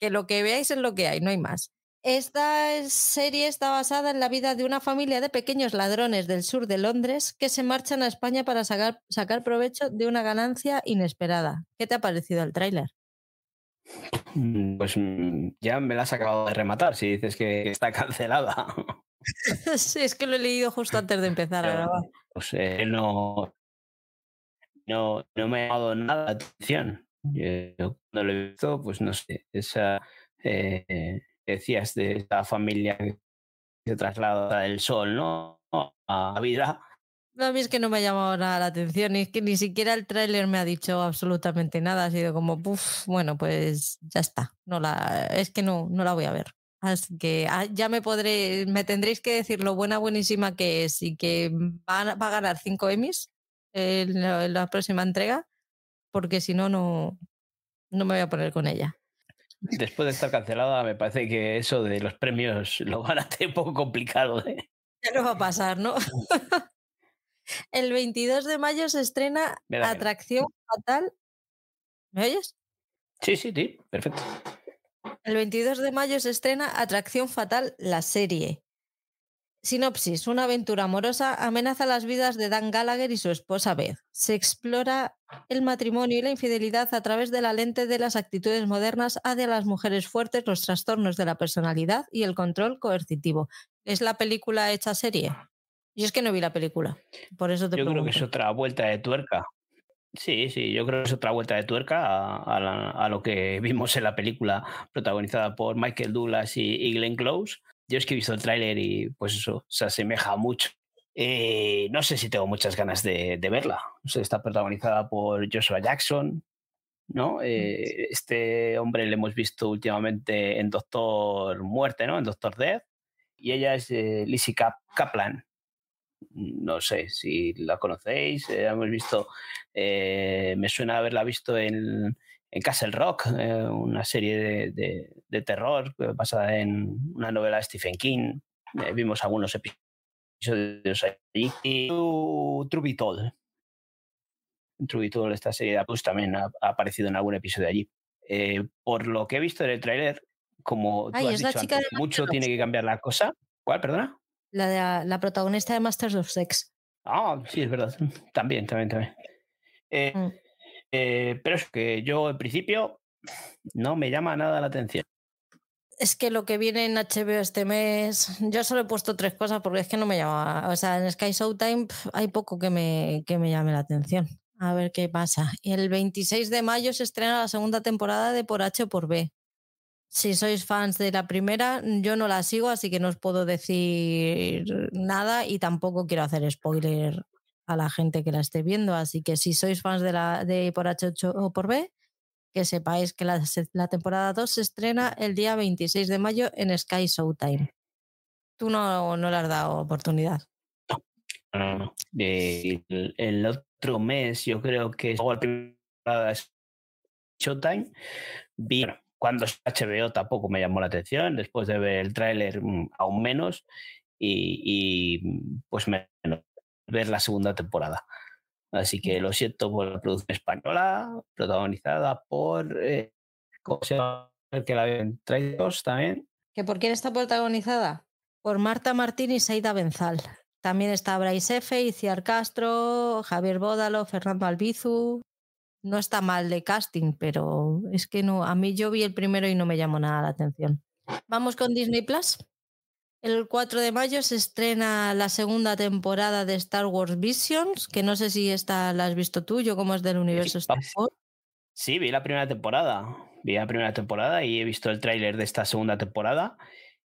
que lo que veáis es lo que hay, no hay más. Esta serie está basada en la vida de una familia de pequeños ladrones del sur de Londres que se marchan a España para sacar, sacar provecho de una ganancia inesperada. ¿Qué te ha parecido el tráiler? Mm, pues mm, ya me la has acabado de rematar si dices que está cancelada. sí, es que lo he leído justo antes de empezar a grabar. Pues eh, no, no, no me ha dado nada la atención. Yo cuando lo he visto, pues no sé, esa eh, decías de esta familia que se traslada del sol, ¿no? A vida a mí es que no me ha llamado nada la atención y es que ni siquiera el tráiler me ha dicho absolutamente nada. Ha sido como, puff, bueno, pues ya está. No la, es que no, no la voy a ver. Así que ah, ya me podré, me tendréis que decir lo buena, buenísima que es y que va, va a ganar cinco Emmys en la, próxima entrega, porque si no, no, no me voy a poner con ella. Después de estar cancelada, me parece que eso de los premios lo van a hacer un poco complicado. ¿eh? Ya no va a pasar, ¿no? El 22 de mayo se estrena Atracción Fatal. ¿Me oyes? Sí, sí, sí, perfecto. El 22 de mayo se estrena Atracción Fatal, la serie. Sinopsis: Una aventura amorosa amenaza las vidas de Dan Gallagher y su esposa Beth. Se explora el matrimonio y la infidelidad a través de la lente de las actitudes modernas hacia las mujeres fuertes, los trastornos de la personalidad y el control coercitivo. ¿Es la película hecha serie? Yo es que no vi la película, por eso te Yo creo que es otra vuelta de tuerca. Sí, sí, yo creo que es otra vuelta de tuerca a, lo que vimos en la película protagonizada por Michael Douglas y, Glenn Close. Yo es que he visto el tráiler y pues eso, se asemeja mucho. Eh, no sé si tengo muchas ganas de, verla. está protagonizada por Joshua Jackson, ¿no? Eh, este hombre le hemos visto últimamente en Doctor Muerte, ¿no? En Doctor Death. Y ella es eh, Lizzie Kaplan, no sé si la conocéis, eh, hemos visto, eh, me suena haberla visto en, en Castle Rock, eh, una serie de, de, terror basada en una novela de Stephen King. vimos algunos episodios allí. Y True True esta serie de Apus, también ha, aparecido en algún episodio allí. por lo que he visto en el tráiler, como tú has dicho antes, mucho tiene que cambiar la cosa. ¿Cuál, perdona? La, la protagonista de Masters of Sex. Ah, sí, es verdad. También, también, también. Eh, mm. eh, pero es que yo, en principio, no me llama nada la atención. Es que lo que viene en HBO este mes, yo solo he puesto tres cosas porque es que no me llama. O sea, en Sky Showtime hay poco que me, que me llame la atención. A ver qué pasa. El 26 de mayo se estrena la segunda temporada de Por H o por B si sois fans de la primera, yo no la sigo, así que no os puedo decir nada y tampoco quiero hacer spoiler a la gente que la esté viendo. Así que si sois fans de, la, de por H o por B, que sepáis que la, la, temporada 2 se estrena el día 26 de mayo en Sky Showtime. Tú no, no le has dado oportunidad. No, no, El, otro mes yo creo que la temporada Showtime. Bien, cuando es HBO tampoco me llamó la atención, después de ver el tráiler mm, aún menos y, mm, pues menos ver la segunda temporada. Así que lo siento por la producción española, protagonizada por, eh, ¿cómo se llama? El que la ven, traídos también. ¿Que por quién está protagonizada? Por Marta Martín y Seida Benzal. También está Bryce F., Iciar Castro, Javier Bódalo, Fernando Albizu, no está mal de casting, pero es que no, a mí yo vi el primero y no me llamó nada la atención. Vamos con Disney Plus. El 4 de mayo se estrena la segunda temporada de Star Wars Visions, que no sé si esta la has visto tú, yo como es del universo Star Wars. Sí, vi la primera temporada. Vi la primera temporada y he visto el tráiler de esta segunda temporada.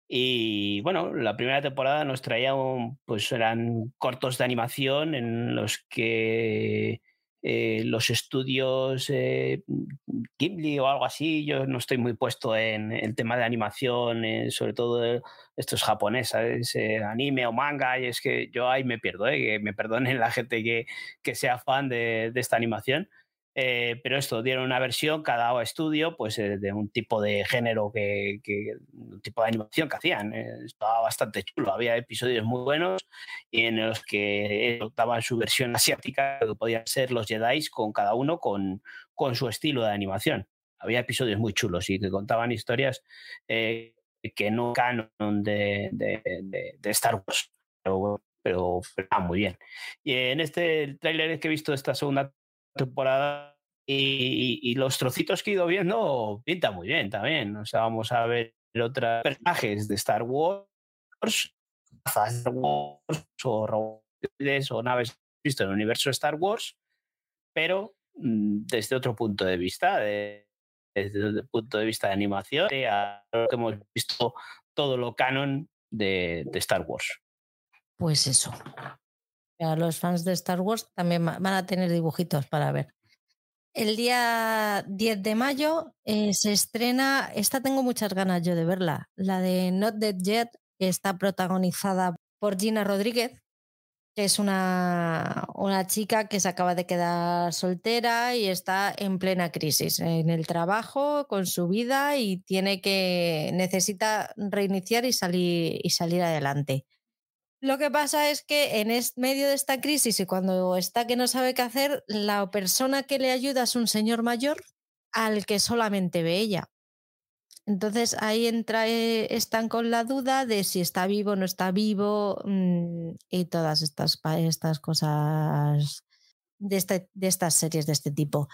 Y bueno, la primera temporada nos traía un, pues eran cortos de animación en los que eh, los estudios eh, Ghibli o algo así, yo no estoy muy puesto en el tema de animación, eh, sobre todo estos japoneses, anime o manga, y es que yo ahí me pierdo, que me perdonen la gente que, que sea fan de, esta animación, Eh, pero esto dieron una versión cada estudio pues eh, de un tipo de género que, un tipo de animación que hacían eh, estaba bastante chulo había episodios muy buenos y en los que daban su versión asiática que podían ser los Jedi con cada uno con, con su estilo de animación. Había episodios muy chulos y que contaban historias que no canon de, de, de, Star Wars pero, pero, muy bien. Y en este tráiler que he visto de esta segunda temporada y, los trocitos que he ido viendo pinta muy bien también. O sea, vamos a ver otros personajes de Star Wars, Star Wars o robots o naves visto en el universo Star Wars, pero mm, desde otro punto de vista, desde el punto de vista de animación, a lo que hemos visto todo lo canon de, de Star Wars. Pues eso los fans de Star Wars también van a tener dibujitos para ver. El día 10 de mayo eh, se estrena, esta tengo muchas ganas yo de verla, la de Not Dead Yet, que está protagonizada por Gina Rodríguez, que es una, una chica que se acaba de quedar soltera y está en plena crisis en el trabajo, con su vida y tiene que necesita reiniciar y salir, y salir adelante. Lo que pasa es que en medio de esta crisis y cuando está que no sabe qué hacer, la persona que le ayuda es un señor mayor al que solamente ve ella. Entonces ahí entra, eh, están con la duda de si está vivo o no está vivo mm, y todas estas, estas cosas de, este, de estas series de este tipo.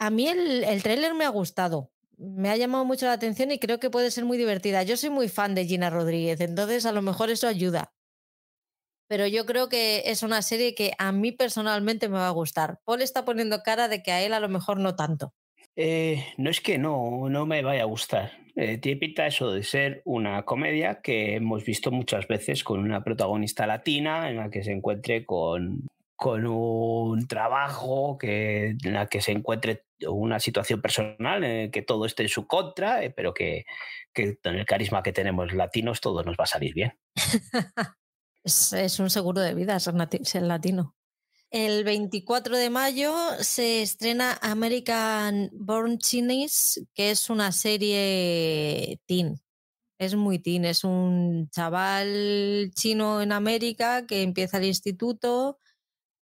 A mí el, el me ha gustado me ha llamado mucho la atención y creo que puede ser muy divertida. Yo soy muy fan de Gina Rodríguez, entonces a lo mejor eso ayuda. Pero yo creo que es una serie que a mí personalmente me va a gustar. Paul está poniendo cara de que a él a lo mejor no tanto. Eh, no es que no, no me vaya a gustar. Eh, tiene pinta eso de ser una comedia que hemos visto muchas veces con una protagonista latina en la que se encuentre con con un trabajo que, en la que se encuentre una situación personal en que todo esté en su contra, eh, pero que, que, con el carisma que tenemos latinos todo nos va a salir bien. es, un seguro de vida ser, latino. El 24 de mayo se estrena American Born Chinese, que es una serie teen. Es muy teen, es un chaval chino en América que empieza el instituto,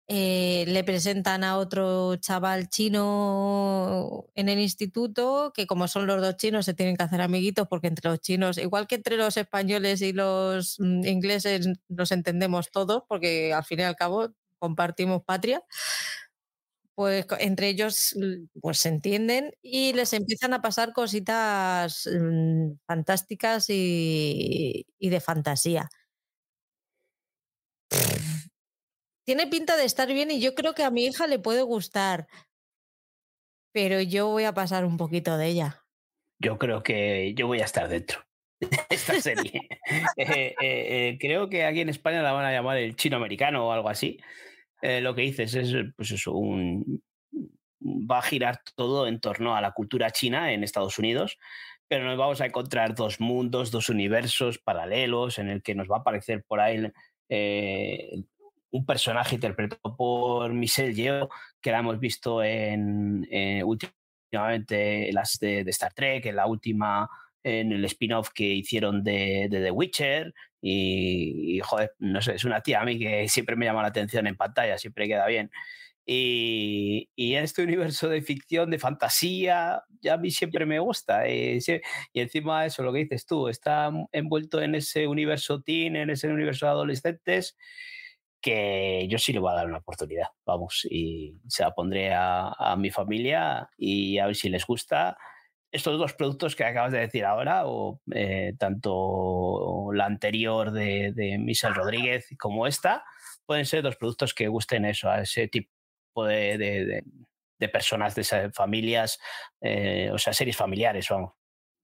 eh, le presentan a otro chaval chino en el instituto, que como son los dos chinos se tienen que hacer amiguitos porque entre los chinos, igual que entre los españoles y los mm, ingleses nos entendemos todos porque al fin y al cabo compartimos patria, pues entre ellos pues se entienden y les empiezan a pasar cositas mm, fantásticas y de fantasía tiene pinta de estar bien y yo creo que a mi hija le puede gustar. Pero yo voy a pasar un poquito de ella. Yo creo que yo voy a estar dentro de esta serie. Eh, eh, eh, creo que aquí en España la van a llamar el chino americano o algo así. lo que dices es, pues eso, un, va a girar todo en torno a la cultura china en Estados Unidos, pero nos vamos a encontrar dos mundos, dos universos paralelos en el que nos va a aparecer por ahí un personaje interpretado por Michelle Yeoh, que la hemos visto en, últimamente las de, Star Trek, en la última, en el spin-off que hicieron de, The Witcher. Y, joder, no sé, es una tía a mí que siempre me llama la atención en pantalla, siempre queda bien. Y, en este universo de ficción, de fantasía, ya a mí siempre me gusta. Y, y, encima eso, lo que dices tú, está envuelto en ese universo teen, en ese universo de adolescentes que yo sí le voy a dar una oportunidad, vamos, y se la pondré a, mi familia y a ver si les gusta estos dos productos que acabas de decir ahora, o eh, tanto la anterior de, de Michelle Rodríguez como esta, pueden ser dos productos que gusten eso, a ese tipo de, de, personas, de esas familias, eh, o sea, series familiares, vamos.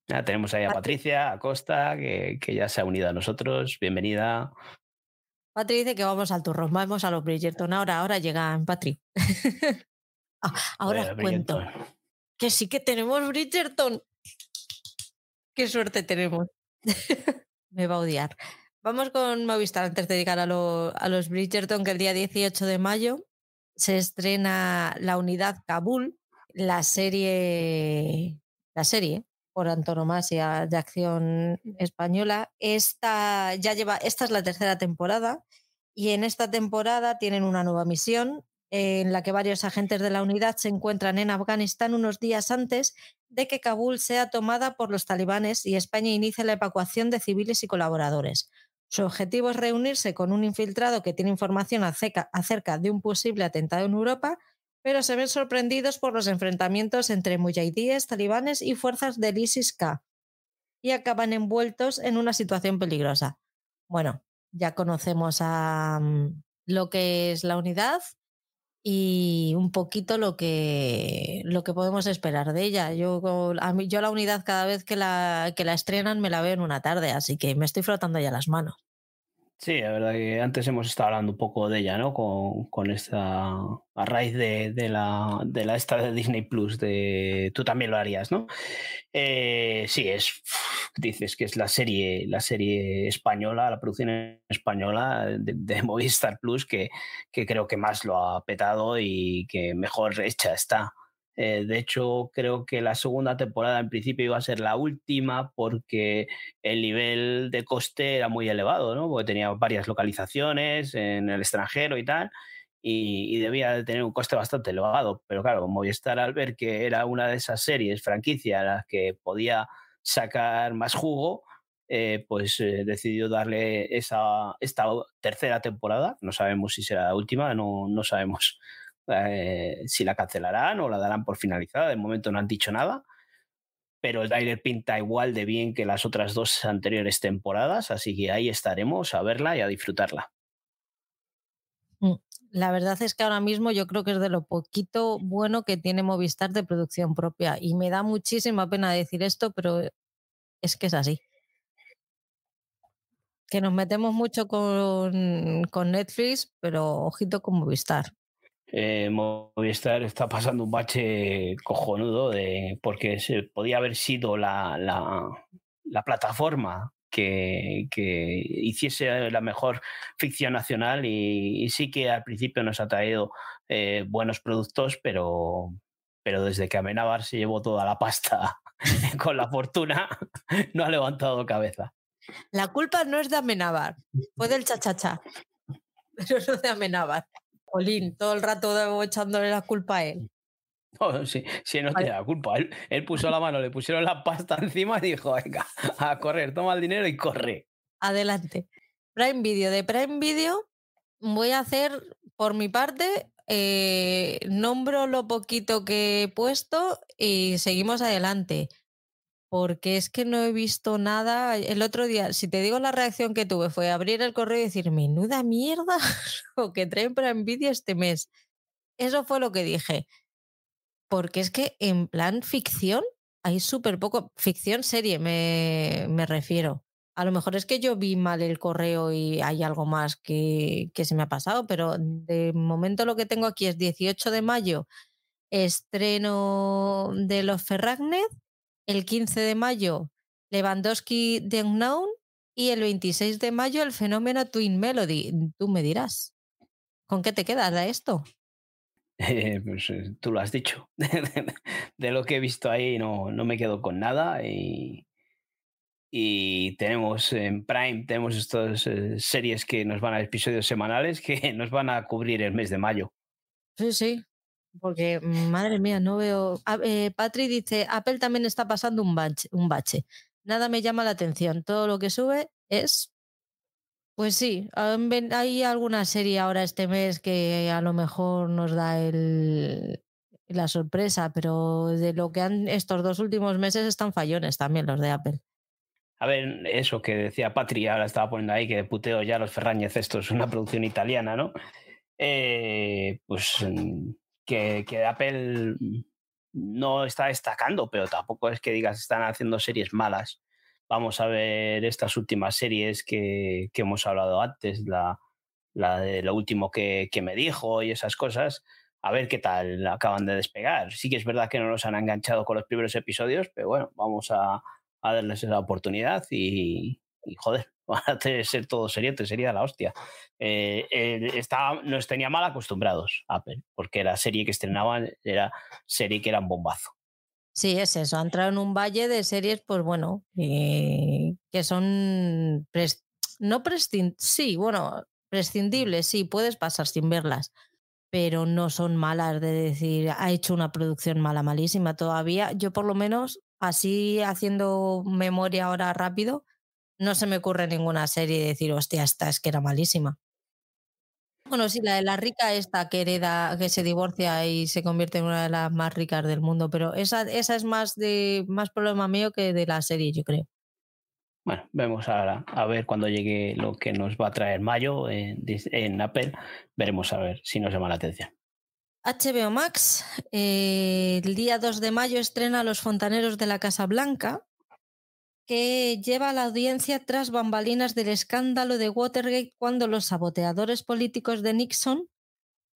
Ya tenemos ahí a Patricia, a Costa, que, que ya se ha unido a nosotros. Bienvenida. Patri dice que vamos al turrón, vamos a los Bridgerton. Ahora, ahora llegan Patri. Ah, ahora os cuento que sí que tenemos Bridgerton. Qué suerte tenemos. Me va a odiar. Vamos con Movistar antes de llegar a, a los Bridgerton, que el día 18 de mayo se estrena La Unidad Kabul, la serie, la serie por antonomasia de acción española. Esta ya lleva, esta es la tercera temporada y en esta temporada tienen una nueva misión en la que varios agentes de la unidad se encuentran en Afganistán unos días antes de que Kabul sea tomada por los talibanes y España inicie la evacuación de civiles y colaboradores. Su objetivo es reunirse con un infiltrado que tiene información acerca de un posible atentado en Europa, pero se ven sorprendidos por los enfrentamientos entre mujahidíes, talibanes y fuerzas del ISIS-K y acaban envueltos en una situación peligrosa. Bueno, ya conocemos a mm, lo que es la unidad, y un poquito lo que, lo que podemos esperar de ella. Yo, a yo la unidad cada vez que la, que la estrenan me la veo en una tarde, así que me estoy frotando ya las manos. Sí, la verdad que antes hemos estado hablando un poco de ella, ¿no? Con, con esta, a raíz de, de, la, de la esta de Disney Plus, de tú también lo harías, ¿no? Eh, sí, es, dices que es la serie, la serie española, la producción española de, Movistar Plus que, que creo que más lo ha petado y que mejor hecha está. Eh, de hecho, creo que la segunda temporada en principio iba a ser la última porque el nivel de coste era muy elevado, ¿no? Porque tenía varias localizaciones en el extranjero y tal, y, debía de tener un coste bastante elevado. Pero claro, Movistar al ver que era una de esas series, franquicia, a las que podía sacar más jugo, eh, pues eh, decidió darle esa, esta tercera temporada. No sabemos si será la última, no, no sabemos eh, si la cancelarán o la darán por finalizada. De momento no han dicho nada, pero el trailer pinta igual de bien que las otras dos anteriores temporadas, así que ahí estaremos a verla y a disfrutarla. Mm, la verdad es que ahora mismo yo creo que es de lo poquito bueno que tiene Movistar de producción propia y me da muchísima pena decir esto, pero es que es así. Que nos metemos mucho con, con Netflix, pero ojito con Movistar eh, Movistar está pasando un bache cojonudo de, porque se podía haber sido la, la, plataforma que, que, hiciese la mejor ficción nacional y, sí que al principio nos ha traído eh, buenos productos, pero, pero desde que Amenábar se llevó toda la pasta con la fortuna, no ha levantado cabeza. La culpa no es de Amenábar, fue del chachacha, pero no de Amenábar. Jolín, todo el rato echándole la culpa a él. No, sí, sí, no tiene la culpa. Él, puso la mano, le pusieron la pasta encima y dijo, venga, a correr, toma el dinero y corre. Adelante. Prime Video. De Prime Video voy a hacer, por mi parte, eh, nombro lo poquito que he puesto y seguimos adelante porque es que no he visto nada. El otro día, si te digo la reacción que tuve, fue abrir el correo y decir, menuda mierda lo que traen para Nvidia este mes. Eso fue lo que dije. Porque es que en plan ficción hay súper poco. Ficción serie, me, me, refiero. A lo mejor es que yo vi mal el correo y hay algo más que, que se me ha pasado, pero de momento lo que tengo aquí es 18 de mayo, estreno de los Ferragnet el 15 de mayo Lewandowski The Unknown y el 26 de mayo el fenómeno Twin Melody. Tú me dirás, ¿con qué te quedas de esto? Eh, pues eh, tú lo has dicho. de lo que he visto ahí no, no me quedo con nada y, y tenemos en Prime, tenemos estas eh, series que nos van a episodios semanales que nos van a cubrir el mes de mayo. Sí, sí, porque, madre mía, no veo. Eh, Patri dice: Apple también está pasando un bache, un bache. Nada me llama la atención. Todo lo que sube es. Pues sí, hay alguna serie ahora este mes que a lo mejor nos da el, la sorpresa, pero de lo que han estos dos últimos meses están fallones también los de Apple. A ver, eso que decía Patri, ahora estaba poniendo ahí que puteo ya los Ferrañez, esto es una producción italiana, ¿no? Eh, pues que, Apple no está destacando, pero tampoco es que digas están haciendo series malas. Vamos a ver estas últimas series que, hemos hablado antes, la, la de lo último que, me dijo y esas cosas, a ver qué tal acaban de despegar. Sí que es verdad que no nos han enganchado con los primeros episodios, pero bueno, vamos a, darles esa oportunidad y, joder, a ser todo serio, te sería la hostia. Eh, eh, nos tenía mal acostumbrados Apple, porque la serie que estrenaban era serie que era un bombazo. Sí, es eso. Ha entrado en un valle de series, pues bueno, eh, que son no prescindibles, sí, bueno, prescindibles, sí, puedes pasar sin verlas, pero no son malas de decir, ha hecho una producción mala, malísima todavía. Yo por lo menos, así haciendo memoria ahora rápido, no se me ocurre ninguna serie de decir, hostia, esta es que era malísima. Bueno, sí, la de la rica esta que hereda, que se divorcia y se convierte en una de las más ricas del mundo, pero esa, esa es más de más problema mío que de la serie, yo creo. Bueno, vemos ahora a ver cuando llegue lo que nos va a traer mayo en, en Apple, veremos a ver si nos llama la atención. HBO Max, eh, el día 2 de mayo estrena Los Fontaneros de la Casa Blanca, que lleva a la audiencia tras bambalinas del escándalo de Watergate cuando los saboteadores políticos de Nixon,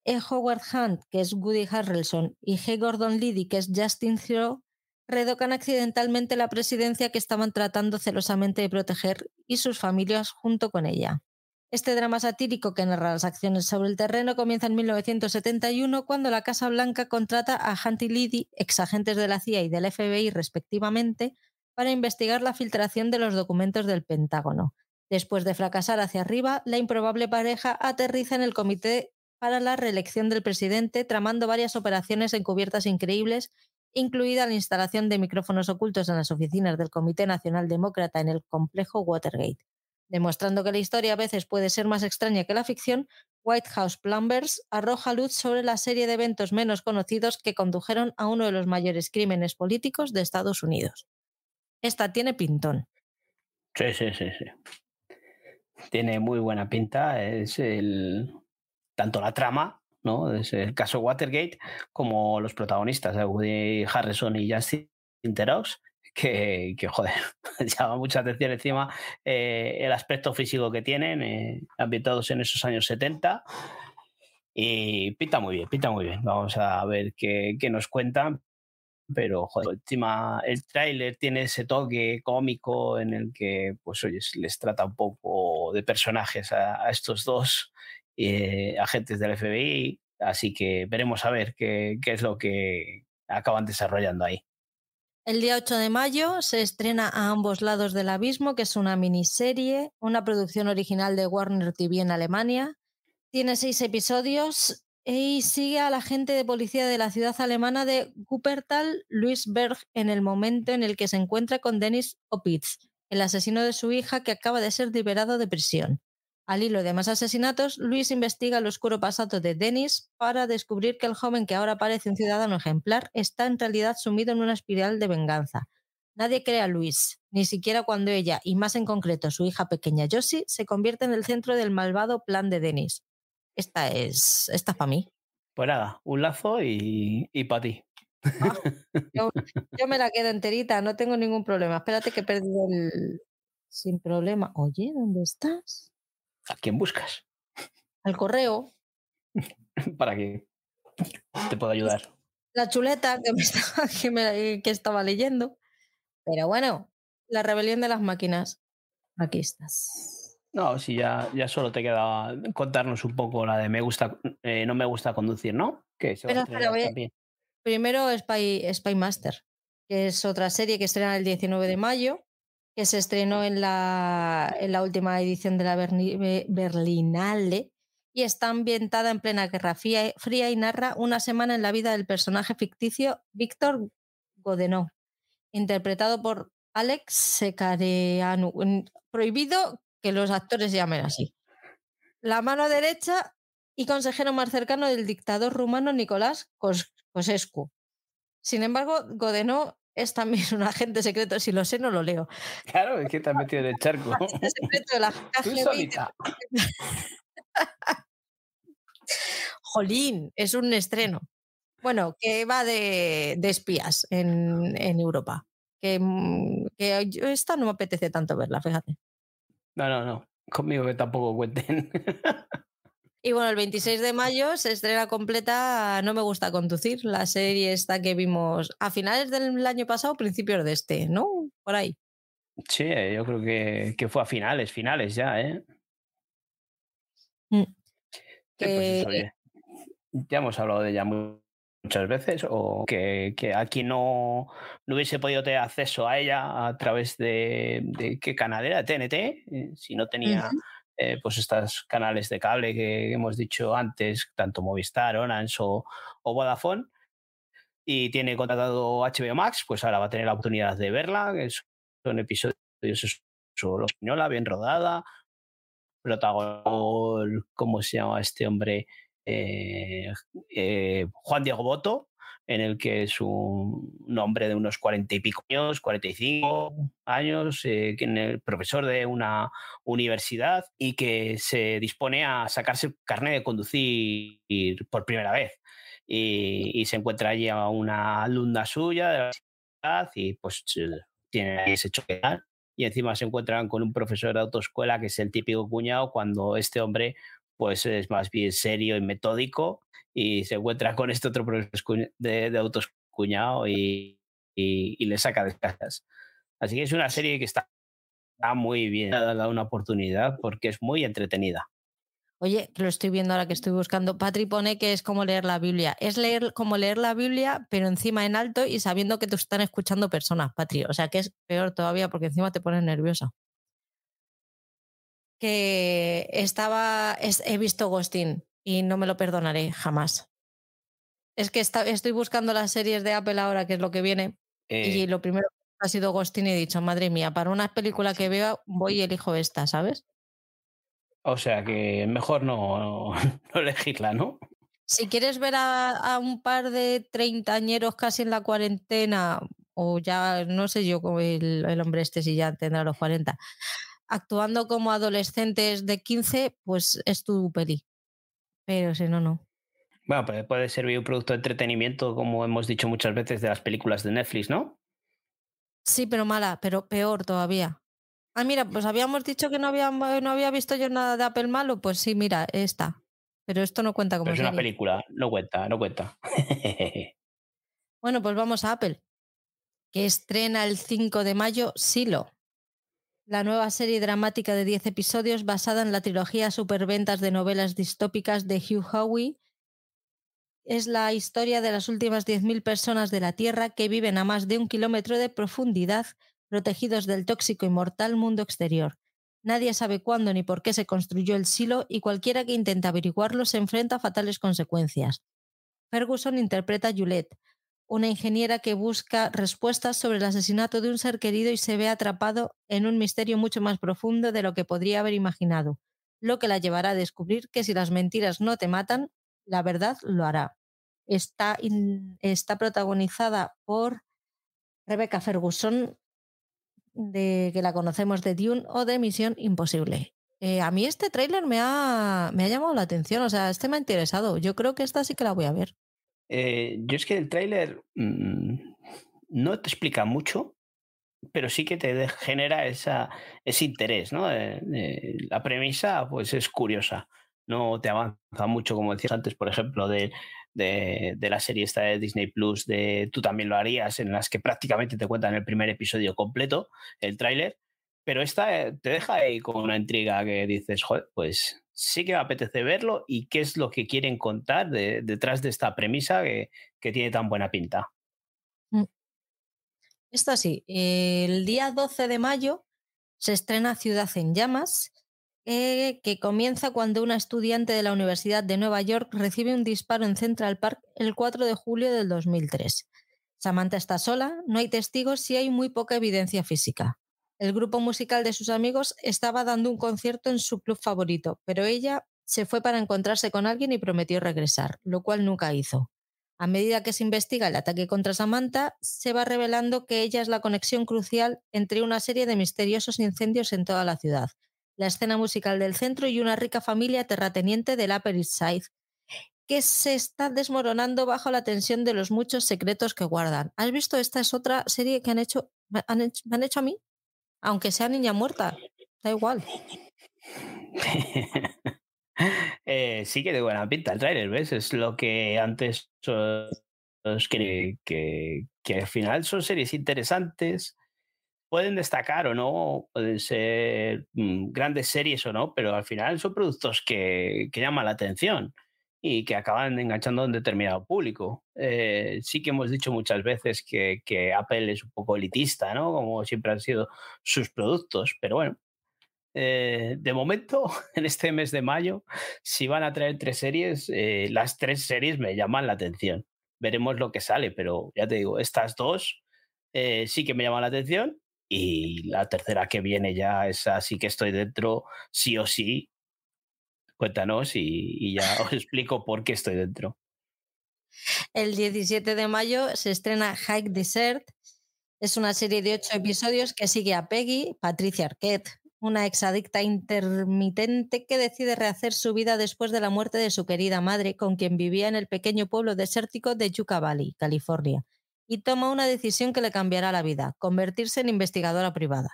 E. Howard Hunt, que es Woody Harrelson, y G. Gordon Liddy, que es Justin Theroux, redocan accidentalmente la presidencia que estaban tratando celosamente de proteger y sus familias junto con ella. Este drama satírico que narra las acciones sobre el terreno comienza en 1971 cuando la Casa Blanca contrata a Hunt y Liddy, exagentes de la CIA y del FBI respectivamente, para investigar la filtración de los documentos del Pentágono. Después de fracasar hacia arriba, la improbable pareja aterriza en el comité para la reelección del presidente, tramando varias operaciones encubiertas increíbles, incluida la instalación de micrófonos ocultos en las oficinas del Comité Nacional Demócrata en el complejo Watergate. Demostrando que la historia a veces puede ser más extraña que la ficción, White House Plumbers arroja luz sobre la serie de eventos menos conocidos que condujeron a uno de los mayores crímenes políticos de Estados Unidos. Esta tiene pintón. Sí, sí, sí, sí. Tiene muy buena pinta. Es el tanto la trama, ¿no? Es el caso Watergate, como los protagonistas, Woody Harrison y Justin Terox, que, que, joder, llama mucha atención encima eh, el aspecto físico que tienen, eh, ambientados en esos años 70. Y pinta muy bien, pinta muy bien. Vamos a ver qué, qué nos cuentan pero joder, el tráiler tiene ese toque cómico en el que, pues oye, les trata un poco de personajes a, estos dos eh, agentes del FBI, así que veremos a ver qué, qué es lo que acaban desarrollando ahí. El día 8 de mayo se estrena A ambos lados del abismo, que es una miniserie, una producción original de Warner TV en Alemania. Tiene seis episodios y sigue a la agente de policía de la ciudad alemana de Wuppertal, Luis Berg, en el momento en el que se encuentra con Dennis Opitz, el asesino de su hija que acaba de ser liberado de prisión. Al hilo de más asesinatos, Luis investiga el oscuro pasado de Dennis para descubrir que el joven que ahora parece un ciudadano ejemplar está en realidad sumido en una espiral de venganza. Nadie cree a Luis, ni siquiera cuando ella, y más en concreto su hija pequeña Josie, se convierte en el centro del malvado plan de Dennis esta es, esta para mí. Pues nada, un lazo y, y para ti. Ah, yo, me la quedo enterita, no tengo ningún problema. Espérate que he perdido el. Sin problema. Oye, ¿dónde estás? ¿A quién buscas? Al correo. ¿Para que te puedo ayudar? La chuleta que, estaba, que, que estaba leyendo. Pero bueno, la rebelión de las máquinas. Aquí estás. No, si ya, ya solo te queda contarnos un poco la de me gusta, eh, no me gusta conducir, ¿no? Que se Primero Spy, Spy Master, que es otra serie que estrena el 19 de mayo, que se estrenó en la, en la última edición de la Berlinale y está ambientada en plena Guerra Fría y narra una semana en la vida del personaje ficticio Víctor Godeno, interpretado por Alex Secareanu. Prohibido que los actores llamen así. La mano derecha y consejero más cercano del dictador rumano Nicolás Cosescu. Sin embargo, Godeno es también un agente secreto, si lo sé, no lo leo. Claro, es que te has metido en el charco. secreto de la Jolín, es un estreno. Bueno, que va de, espías en, Europa. Que, mm, que esta no me apetece tanto verla, fíjate. No, no, no. Conmigo que tampoco cuenten. Y bueno, el 26 de mayo se estrena completa No me gusta conducir, la serie esta que vimos a finales del año pasado, principios de este, ¿no? Por ahí. Sí, yo creo que, que fue a finales, finales ya, ¿eh? Mm. Sí, pues eso, Que- oye, ya hemos hablado de ella mu- muchas veces, o que, que aquí no, no hubiese podido tener acceso a ella a través de, de qué canal era, TNT, eh, si no tenía eh, pues estos canales de cable que hemos dicho antes, tanto Movistar, Orange o, o Vodafone, y tiene contratado HBO Max, pues ahora va a tener la oportunidad de verla, que son episodios solo española, bien rodada, protagonista, ¿cómo se llama este hombre? Eh, eh, Juan Diego Boto, en el que es un, hombre de unos cuarenta y pico años, 45 años, eh, que el profesor de una universidad y que se dispone a sacarse el carnet de conducir por primera vez. Y, se encuentra allí a una alumna suya de la universidad y pues tiene ese choque y encima se encuentran con un profesor de autoescuela que es el típico cuñado cuando este hombre pues es más bien serio y metódico y se encuentra con este otro profesor de, de autoescuñado y, y, y, le saca de casas. Así que es una serie que está, está muy bien, ha dado una oportunidad porque es muy entretenida. Oye, lo estoy viendo ahora que estoy buscando. Patri pone que es como leer la Biblia. Es leer como leer la Biblia, pero encima en alto y sabiendo que te están escuchando personas, Patri. O sea que es peor todavía porque encima te pones nerviosa. Que estaba. Es, he visto Ghosting y no me lo perdonaré jamás. Es que está, estoy buscando las series de Apple ahora, que es lo que viene. Eh, y lo primero que ha sido Ghosting y he dicho, madre mía, para una película que veo, voy y elijo esta, ¿sabes? O sea que mejor no, no, no elegirla, ¿no? Si quieres ver a, a, un par de treintañeros casi en la cuarentena, o ya no sé yo, el, el hombre este si ya tendrá los 40, actuando como adolescentes de 15, pues es tu peli. Pero si no, no. Bueno, pues puede servir un producto de entretenimiento, como hemos dicho muchas veces de las películas de Netflix, ¿no? Sí, pero mala, pero peor todavía. Ah, mira, pues habíamos dicho que no había, no había visto yo nada de Apple malo. Pues sí, mira, esta. Pero esto no cuenta como Pero es serie. una película, no cuenta, no cuenta. bueno, pues vamos a Apple, que estrena el 5 de mayo Silo, la nueva serie dramática de 10 episodios basada en la trilogía superventas de novelas distópicas de Hugh Howey. Es la historia de las últimas 10.000 personas de la Tierra que viven a más de un kilómetro de profundidad protegidos del tóxico y mortal mundo exterior. Nadie sabe cuándo ni por qué se construyó el silo y cualquiera que intente averiguarlo se enfrenta a fatales consecuencias. Ferguson interpreta a Juliette, una ingeniera que busca respuestas sobre el asesinato de un ser querido y se ve atrapado en un misterio mucho más profundo de lo que podría haber imaginado, lo que la llevará a descubrir que si las mentiras no te matan, la verdad lo hará. Está, está protagonizada por Rebecca Ferguson, de que la conocemos de Dune o de Misión Imposible. Eh, a mí este tráiler me ha, me ha llamado la atención, o sea, este me ha interesado. Yo creo que esta sí que la voy a ver. Eh, yo es que el tráiler mmm, no te explica mucho, pero sí que te genera esa, ese interés, ¿no? Eh, la premisa, pues es curiosa. No te avanza mucho, como decías antes, por ejemplo, de, de, de, la serie esta de Disney Plus de Tú también lo harías, en las que prácticamente te cuentan el primer episodio completo, el tráiler, pero esta eh, te deja ahí con una intriga que dices, joder, pues sí que me apetece verlo y qué es lo que quieren contar de, detrás de esta premisa que, tiene tan buena pinta. Mm. Esta sí, el día 12 de mayo se estrena Ciudad en Llamas, eh, que comienza cuando una estudiante de la Universidad de Nueva York recibe un disparo en Central Park el 4 de julio del 2003. Samantha está sola, no hay testigos y hay muy poca evidencia física. El grupo musical de sus amigos estaba dando un concierto en su club favorito, pero ella se fue para encontrarse con alguien y prometió regresar, lo cual nunca hizo. A medida que se investiga el ataque contra Samantha, se va revelando que ella es la conexión crucial entre una serie de misteriosos incendios en toda la ciudad, la escena musical del centro y una rica familia terrateniente del Upper East Side, que se está desmoronando bajo la tensión de los muchos secretos que guardan. ¿Has visto? Esta es otra serie que han hecho, han hecho, me han hecho a mí, aunque sea niña muerta, da igual. eh, sí que de buena pinta el trailer, ¿ves? Es lo que antes que, que, que, al final son series interesantes pueden destacar o no, pueden ser mm, grandes series o no, pero al final son productos que, que llaman la atención y que acaban enganchando a un determinado público. Eh, sí que hemos dicho muchas veces que, que, Apple es un poco elitista, ¿no? Como siempre han sido sus productos, pero bueno. Eh, de momento, en este mes de mayo, si van a traer tres series, eh, las tres series me llaman la atención. Veremos lo que sale, pero ya te digo, estas dos sí que me llaman la atención y la tercera que viene ya es así que estoy dentro, sí o sí, Cuéntanos y, ya os explico por qué estoy dentro. El 17 de mayo se estrena Hike Desert. Es una serie de ocho episodios que sigue a Peggy, Patricia Arquette, una exadicta intermitente que decide rehacer su vida después de la muerte de su querida madre, con quien vivía en el pequeño pueblo desértico de Yucca Valley, California, y toma una decisión que le cambiará la vida, convertirse en investigadora privada.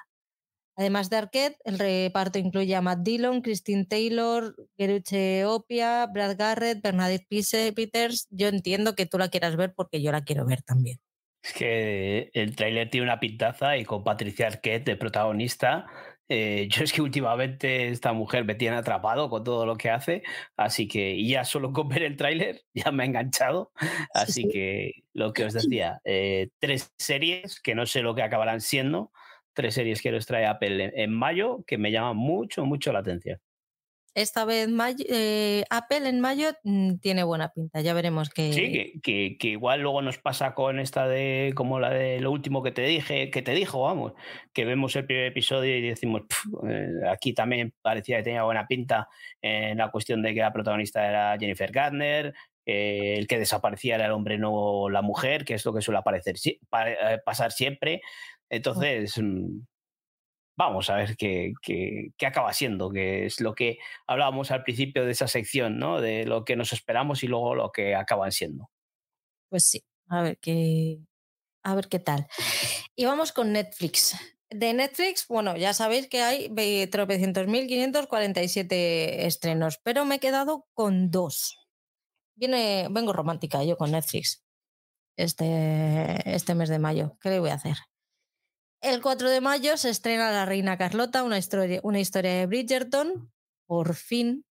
Además de Arquette, el reparto incluye a Matt Dillon, Christine Taylor, Geruche Opia, Brad Garrett, Bernadette Peters. Yo entiendo que tú la quieras ver porque yo la quiero ver también. Es que el tráiler tiene una pintaza y con Patricia Arquette de protagonista. Eh, yo es que últimamente esta mujer me tiene atrapado con todo lo que hace, así que ya solo con ver el tráiler ya me ha enganchado. Así que lo que os decía, eh, tres series que no sé lo que acabarán siendo, tres series que nos trae Apple en mayo que me llaman mucho, mucho la atención. Esta vez eh, Apple en mayo mm, tiene buena pinta, ya veremos que... Sí, que, que, igual luego nos pasa con esta de, como la de lo último que te dije, que te dijo, vamos, que vemos el primer episodio y decimos, eh, aquí también parecía que tenía buena pinta en la cuestión de que la protagonista era Jennifer Gardner, eh, el que desaparecía era el hombre, no la mujer, que es lo que suele aparecer, pasar siempre. Entonces, mm, vamos a ver qué, acaba siendo, que es lo que hablábamos al principio de esa sección, ¿no? De lo que nos esperamos y luego lo que acaban siendo. Pues sí, a ver qué, a ver qué tal. Y vamos con Netflix. De Netflix, bueno, ya sabéis que hay 300.547 estrenos, pero me he quedado con dos. Viene, vengo romántica yo con Netflix este, este mes de mayo. ¿Qué le voy a hacer? El 4 de mayo se estrena La Reina Carlota, una historia, una historia de Bridgerton. Por fin,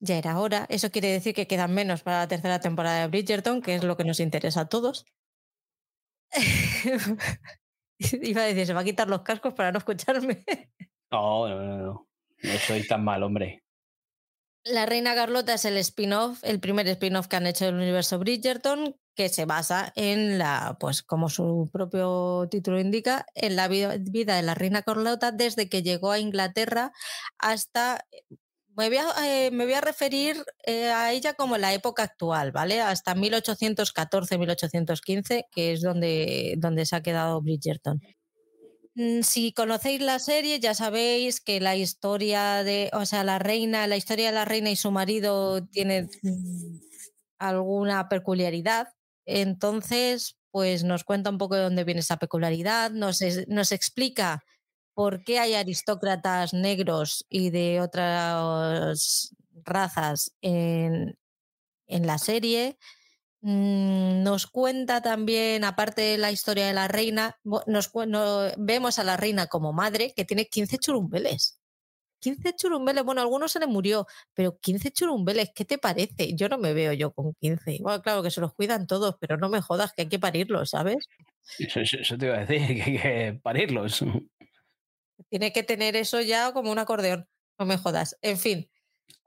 ya era hora. Eso quiere decir que quedan menos para la tercera temporada de Bridgerton, que es lo que nos interesa a todos. Iba a decir, se va a quitar los cascos para no escucharme. no, no, no, no. No soy tan mal, hombre. La Reina Carlota es el spin-off, el primer spin-off que han hecho del universo Bridgerton, que se basa en la, pues como su propio título indica, en la vida de la Reina Carlota desde que llegó a Inglaterra hasta me voy, a, eh, me voy a, referir eh, a ella como la época actual, ¿vale? Hasta 1814-1815, que es donde, donde se ha quedado Bridgerton. Mm, si conocéis la serie, ya sabéis que la historia de, o sea, la reina, la historia de la reina y su marido tiene mm, alguna peculiaridad. Entonces, pues nos cuenta un poco de dónde viene esa peculiaridad, nos, nos explica por qué hay aristócratas negros y de otras razas en, en la serie. Mm, nos cuenta también, aparte de la historia de la reina, nos, vemos a la reina como madre que tiene 15 churumbeles. 15 churumbeles, bueno, a algunos se le murió, pero 15 churumbeles, ¿qué te parece? Yo no me veo yo con 15. Bueno, claro que se los cuidan todos, pero no me jodas que hay que parirlos, ¿sabes? Eso, te iba a decir, que hay que parirlos. Tiene que tener eso ya como un acordeón, no me jodas. En fin,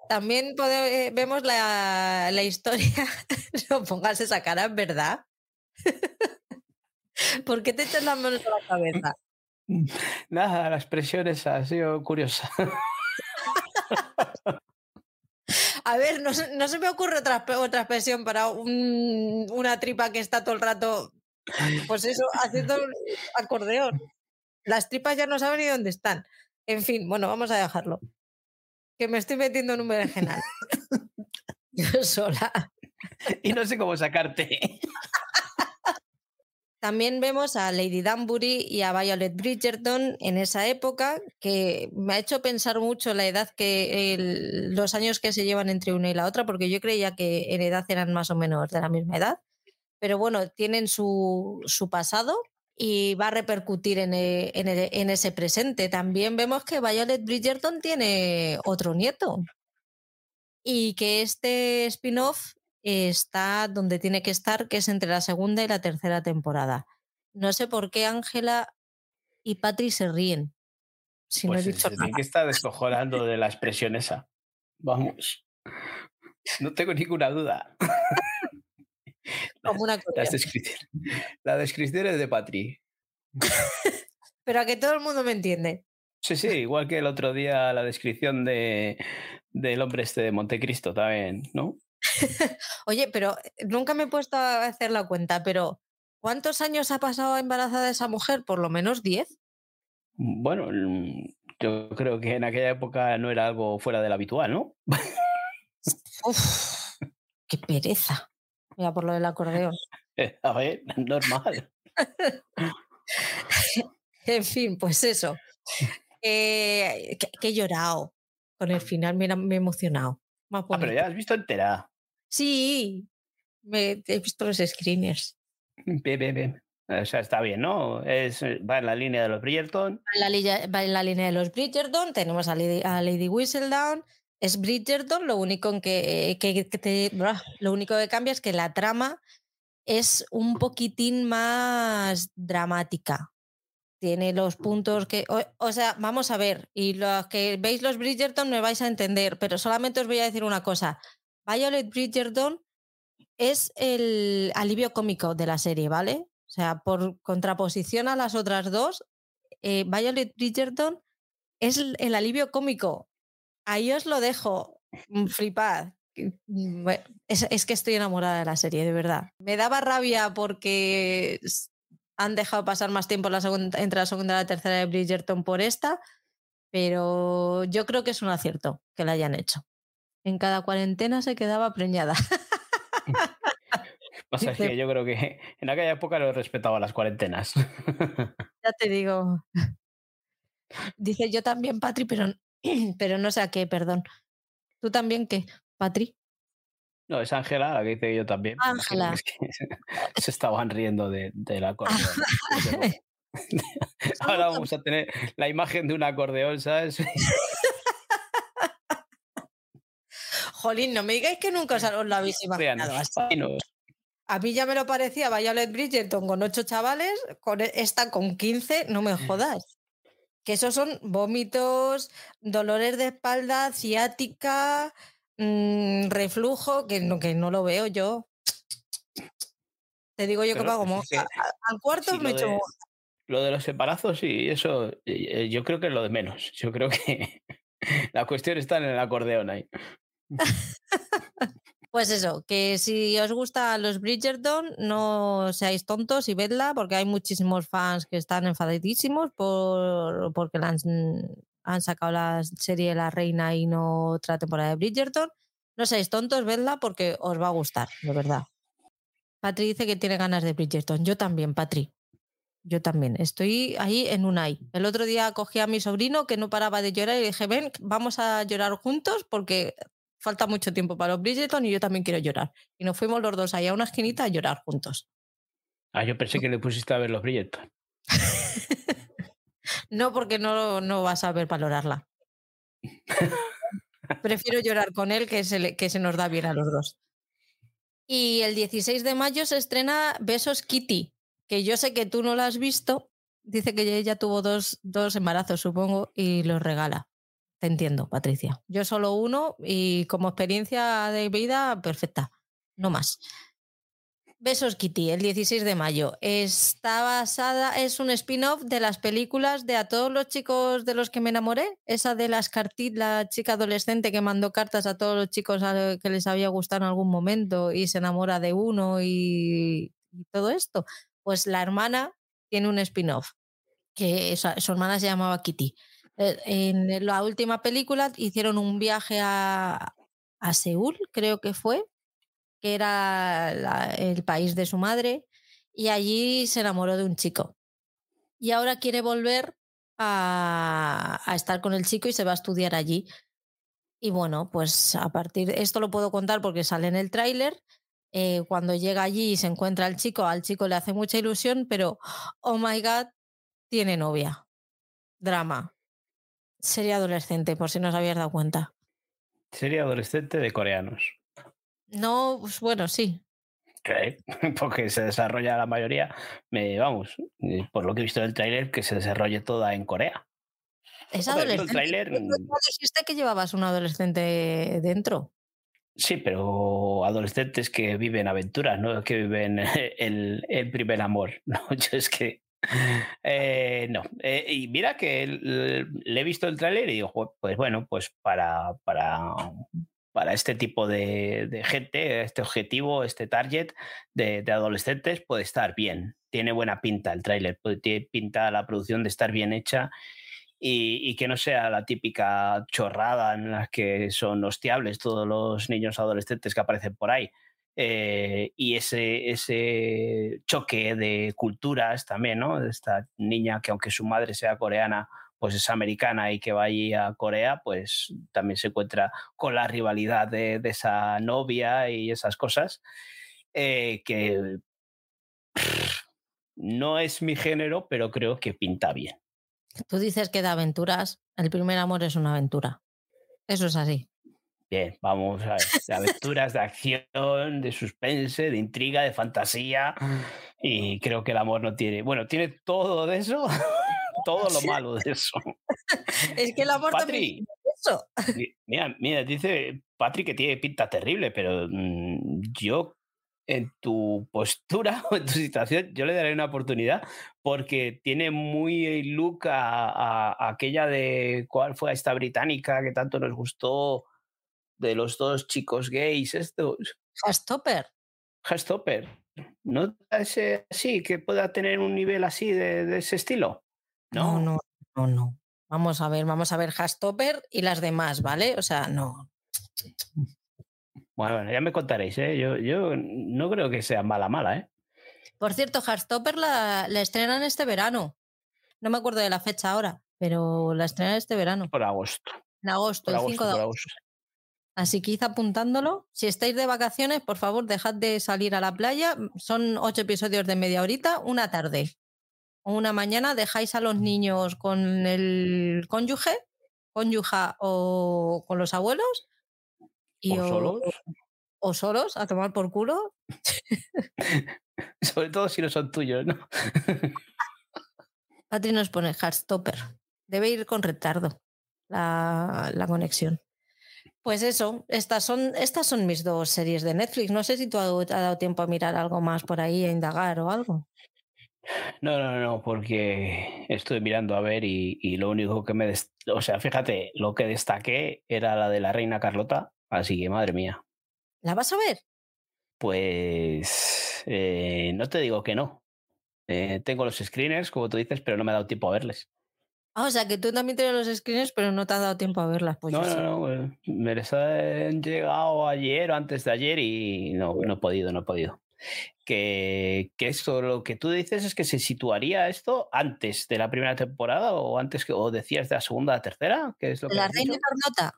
también eh, vemos la, historia. no pongas esa cara, verdad. ¿Por qué te echas las manos a la cabeza? Nada, la expresión esa ha sido curiosa. A ver, no, se me ocurre otra, otra expresión para una tripa que está todo el rato, pues eso, haciendo acordeón. Las tripas ya no saben ni dónde están. En fin, bueno, vamos a dejarlo que me estoy metiendo en un berenjenal. Yo sola. Y no sé cómo sacarte. También vemos a Lady Danbury y a Violet Bridgerton en esa época, que me ha hecho pensar mucho la edad que los años que se llevan entre una y la otra, porque yo creía que en edad eran más o menos de la misma edad. Pero bueno, tienen su, su pasado y va a repercutir en, e, e, en, ese presente. También vemos que Violet Bridgerton tiene otro nieto y que este spin-off está donde tiene que estar, que es entre la segunda y la tercera temporada. No sé por qué Ángela y Patri se ríen. Si pues no he dicho que está descojonando de la expresión esa. Vamos. No tengo ninguna duda. Como una Las la descripción es de Patri. Pero a que todo el mundo me entiende. Sí, sí, igual que el otro día la descripción de, del hombre este de Montecristo también, ¿no? Oye, pero eh, nunca me he puesto a hacer la cuenta, pero ¿cuántos años ha pasado embarazada esa mujer? Por lo menos 10. Bueno, mm, yo creo que en aquella época no era algo fuera del habitual, ¿no? Uf, qué pereza. Mira, por lo del acordeón. A ver, normal. en fin, pues eso. Eh, que, he llorado con el final, me, me he emocionado. ah, pero ya has visto entera. Sí, me, he visto los screeners. Bien, bien, bien. O sea, está bien, ¿no? Es, va en la línea de los Bridgerton. Va en la, va en la línea de los Bridgerton. Tenemos a Lady, a Lady Whistledown. Es Bridgerton, lo único que, que, lo único que cambia es que la trama es un poquitín más dramática. Tiene los puntos que. O, sea, vamos a ver, y los que veis los Bridgerton me vais a entender, pero solamente os voy a decir una cosa. Violet Bridgerton es el alivio cómico de la serie, ¿vale? O sea, por contraposición a las otras dos, eh, Violet Bridgerton es el, alivio cómico. Ahí os lo dejo. Mm, flipad. Mm, es, que estoy enamorada de la serie, de verdad. Me daba rabia porque han dejado pasar más tiempo la segunda, entre la segunda y la tercera de Bridgerton por esta, pero yo creo que es un acierto que la hayan hecho. En cada cuarentena se quedaba preñada. Pasa que yo creo que en aquella época no respetaba las cuarentenas. ya te digo. Dice yo también, Patri, pero, pero no sé a qué, perdón. ¿Tú también qué, Patri? No, es Ángela, la que dice yo también. Ángela. se estaban riendo de, del acordeón. Ahora vamos a tener la imagen de un acordeón, ¿sabes? Jolín, no me digáis que nunca os lo habéis imaginado A mí ya me lo parecía Violet Bridgerton con ocho chavales, con e, esta con 15, no me mm. jodas. Que esos son vómitos, dolores de espalda, ciática, mm, reflujo, que no, que no lo veo yo. Te digo yo que pago al cuarto me echo. Lo de los embarazos y eso, eh, yo creo que es lo de menos. Yo creo que la cuestión está en el acordeón ahí. Pues eso, que si os gusta los Bridgerton, no seáis tontos y vedla, porque hay muchísimos fans que están enfadadísimos por, porque han, sacado la serie La Reina y no otra temporada de Bridgerton. No seáis tontos, vedla, porque os va a gustar, de verdad. Patri dice que tiene ganas de Bridgerton. Yo también, Patri. Yo también. Estoy ahí en un ay. El otro día cogí a mi sobrino que no paraba de llorar y dije, ven, vamos a llorar juntos porque falta mucho tiempo para los Bridgerton y yo también quiero llorar. Y nos fuimos los dos ahí a una esquinita a llorar juntos. Ah, yo pensé que le pusiste a ver los Bridgerton. no, porque no, no vas a ver valorarla. Prefiero llorar con él que se, que se nos da bien a los dos. Y el 16 de mayo se estrena Besos Kitty, que yo sé que tú no la has visto. Dice que ella tuvo dos, dos embarazos, supongo, y los regala. Te entiendo, Patricia. Yo solo uno y como experiencia de vida, perfecta. No más. Besos Kitty, el 16 de mayo. Está basada, es un spin-off de las películas de A todos los chicos de los que me enamoré. Esa de las cartitas, la chica adolescente que mandó cartas a todos los chicos que les había gustado en algún momento y se enamora de uno y, todo esto. Pues la hermana tiene un spin-off, que su hermana se llamaba Kitty. Eh, en la última película hicieron un viaje a, Seúl, creo que fue, que era el país de su madre, y allí se enamoró de un chico. Y ahora quiere volver a, a estar con el chico y se va a estudiar allí. Y bueno, pues a partir, esto lo puedo contar porque sale en el tráiler, eh, cuando llega allí y se encuentra al chico, al chico le hace mucha ilusión, pero, oh my god, tiene novia. Drama. Sería adolescente, por si no os habías dado cuenta. Sería adolescente de coreanos. No, pues bueno, sí. Porque se desarrolla la mayoría, me, vamos, eh, por lo que he visto del tráiler, que se desarrolle toda en Corea. Es adolescente. ¿No mm dijiste que llevabas un adolescente dentro? Sí, pero adolescentes que viven aventuras, ¿no? Que viven el, el primer amor. ¿no? Yo es que. Eh, no. Eh, y mira que le he visto el tráiler y digo, pues bueno, pues para, para, para este tipo de, gente, este objetivo, este target de, adolescentes puede estar bien. Tiene buena pinta el tráiler, tiene pinta la producción de estar bien hecha y, que no sea la típica chorrada en la que son hostiables todos los niños adolescentes que aparecen por ahí. Eh, y ese, ese choque de culturas también, ¿no? Esta niña que aunque su madre sea coreana, pues es americana y que va allí a Corea, pues también se encuentra con la rivalidad de, esa novia y esas cosas, eh, que no es mi género, pero creo que pinta bien. Tú dices que de aventuras, el primer amor es una aventura. Eso es así. Bien, vamos a ver. De aventuras, de acción, de suspense, de intriga, de fantasía. Y creo que el amor no tiene. Bueno, tiene todo de eso, todo lo malo de eso. es que el amor también eso. Mira, mira, dice Patrick que tiene pinta terrible, pero mm, yo en tu postura o en tu situación, yo le daré una oportunidad porque tiene muy look a, aquella de cuál fue esta británica que tanto nos gustó de los dos chicos gays estos. Hastopper. Hastopper. ¿No ese así que pueda tener un nivel así de, ese estilo? No, no, no, no. Vamos a ver, vamos a ver Hastopper y las demás, ¿vale? O sea, no. Bueno, ya me contaréis, ¿eh? Yo, yo no creo que sea mala, mala, ¿eh? Por cierto, Heartstopper la, la estrenan este verano. No me acuerdo de la fecha ahora, pero la estrenan este verano. Por agosto. En agosto, el 5 de agosto. Así que id apuntándolo. Si estáis de vacaciones, por favor, dejad de salir a la playa. Son ocho episodios de media horita, una tarde o una mañana. Dejáis a los niños con el cónyuge, cónyuja o con los abuelos y ¿O, solos? O solos, a tomar por culo. Sobre todo si no son tuyos, ¿no? Patri nos pone Heartstopper. Debe ir con retardo la, la, conexión. Pues eso, estas son, estas son mis dos series de Netflix. No sé si tú has dado tiempo a mirar algo más por ahí, a indagar o algo. No, no, no, porque estoy mirando a ver y, y lo único que me... O sea, fíjate, lo que destaqué era la de la reina Carlota, Así que, madre mía. ¿La vas a ver? Pues eh, no te digo que no. Eh, tengo los screeners, como tú dices, pero no me ha dado tiempo a verles. Ah, o sea, que tú también tienes los screeners, pero no te has dado tiempo a verlas. Pues no, no, no, eh, me les han llegado ayer o antes de ayer y no, no he podido, no he podido. Que, que esto, lo que tú dices es que se situaría esto antes de la primera temporada o antes que, o decías de la segunda a la tercera, que es lo que La Reina Carlota.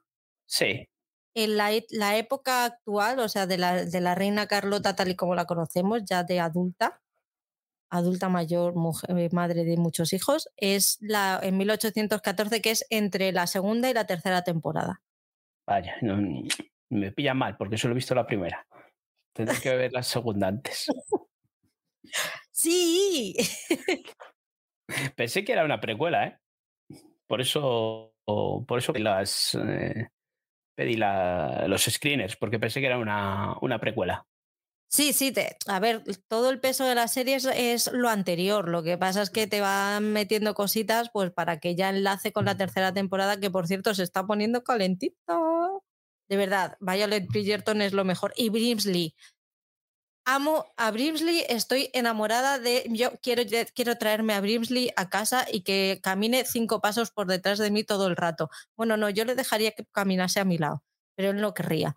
Sí en la, e, la, época actual, o sea, de la, de la, reina Carlota tal y como la conocemos, ya de adulta, adulta mayor, mujer, eh, madre de muchos hijos, es la en 1814, que es entre la segunda y la tercera temporada. Vaya, no, me pilla mal, porque solo he visto la primera. Tendré que ver la segunda antes. Sí. Pensé que era una precuela, ¿eh? Por eso, por eso las, eh, pedí los screeners porque pensé que era una, una precuela. Sí, sí, te, a ver, todo el peso de la serie es, lo anterior. Lo que pasa es que te van metiendo cositas pues para que ya enlace con la tercera temporada, que por cierto se está poniendo calentito. De verdad, Violet Bridgerton es lo mejor. Y Brimsley, amo a Brimsley, estoy enamorada de. Yo quiero, quiero traerme a Brimsley a casa y que camine cinco pasos por detrás de mí todo el rato. Bueno, no, yo le dejaría que caminase a mi lado, pero él no querría.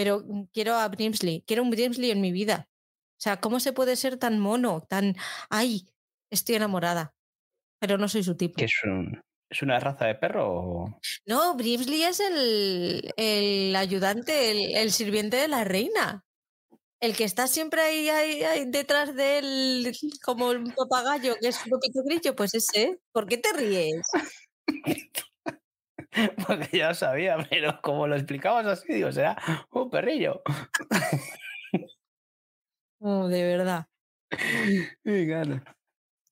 Pero mm, quiero a Brimsley, quiero un Brimsley en mi vida. O sea, ¿cómo se puede ser tan mono, tan. ¡Ay! Estoy enamorada. Pero no soy su tipo. ¿Qué es, un, ¿Es una raza de perro? No, Brimsley es el, el ayudante, el, el sirviente de la reina. el que está siempre ahí, ahí, detrás de él, como un papagayo, que es un poquito grillo, pues ese. ¿Por qué te ríes? Porque ya lo sabía, pero como lo explicabas así, digo, será un perrillo. Oh, de verdad. Sí,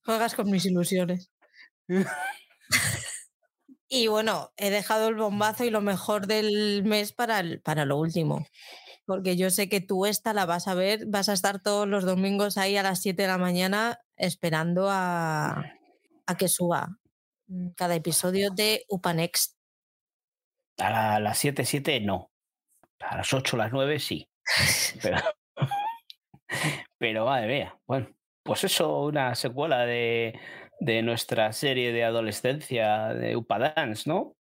Juegas con mis ilusiones. y bueno, he dejado el bombazo y lo mejor del mes para, para lo último. Porque yo sé que tú esta la vas a ver, vas a estar todos los domingos ahí a las 7 de la mañana esperando a, a que suba mm, cada episodio de Upanext. A las 7, 7 no. A las 8, las 9 sí. Pero, pero madre mía, bueno, pues eso, una secuela de, de nuestra serie de adolescencia de Upadance, ¿no?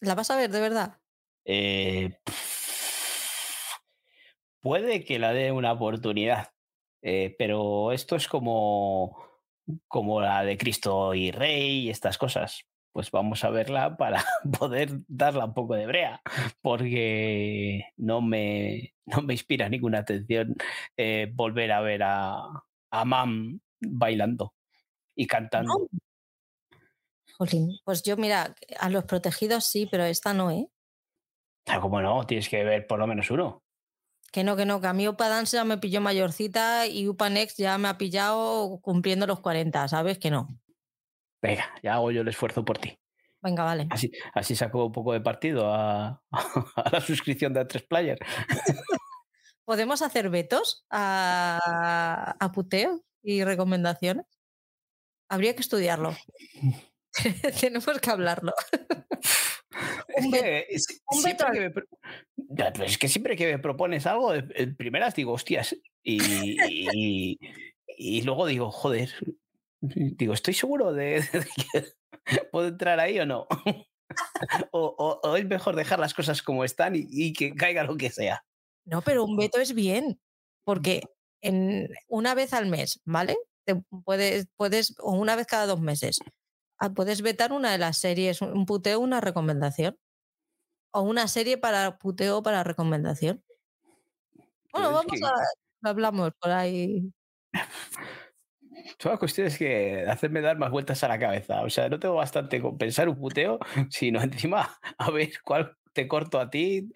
¿La vas a ver de verdad? Eh, puede que la dé una oportunidad, eh, pero esto es como, como la de Cristo y Rey y estas cosas pues vamos a verla para poder darla un poco de brea, porque no me, no me inspira ninguna atención eh, volver a ver a, a Mam bailando y cantando. Jolín, pues yo mira, a los protegidos sí, pero esta no, ¿eh? Ah, ¿Cómo no? Tienes que ver por lo menos uno. Que no, que no, que a mí Upa Dance ya me pilló mayorcita y Upa Next ya me ha pillado cumpliendo los 40, ¿sabes? Que no. Venga, ya hago yo el esfuerzo por ti. Venga, vale. Así, así saco un poco de partido a, la suscripción de A3 Player. ¿Podemos hacer vetos a, a puteo y recomendaciones? Habría que estudiarlo. Tenemos que hablarlo. Es que, siempre que me, es que siempre que me propones algo, en primeras digo, hostias, y, y luego digo, joder, Digo, estoy seguro de, que puedo entrar ahí o no. o, es mejor dejar las cosas como están y, que caiga lo que sea. No, pero un veto es bien, porque en, una vez al mes, ¿vale? puedes, puedes, o una vez cada dos meses, ah, puedes vetar una de las series, un puteo, una recomendación. O una serie para puteo para recomendación. Bueno, vamos a. Hablamos por ahí. Toda la cuestión es que hacerme dar más vueltas a la cabeza. O sea, no tengo bastante con pensar un puteo, sino encima a ver cuál te corto a ti.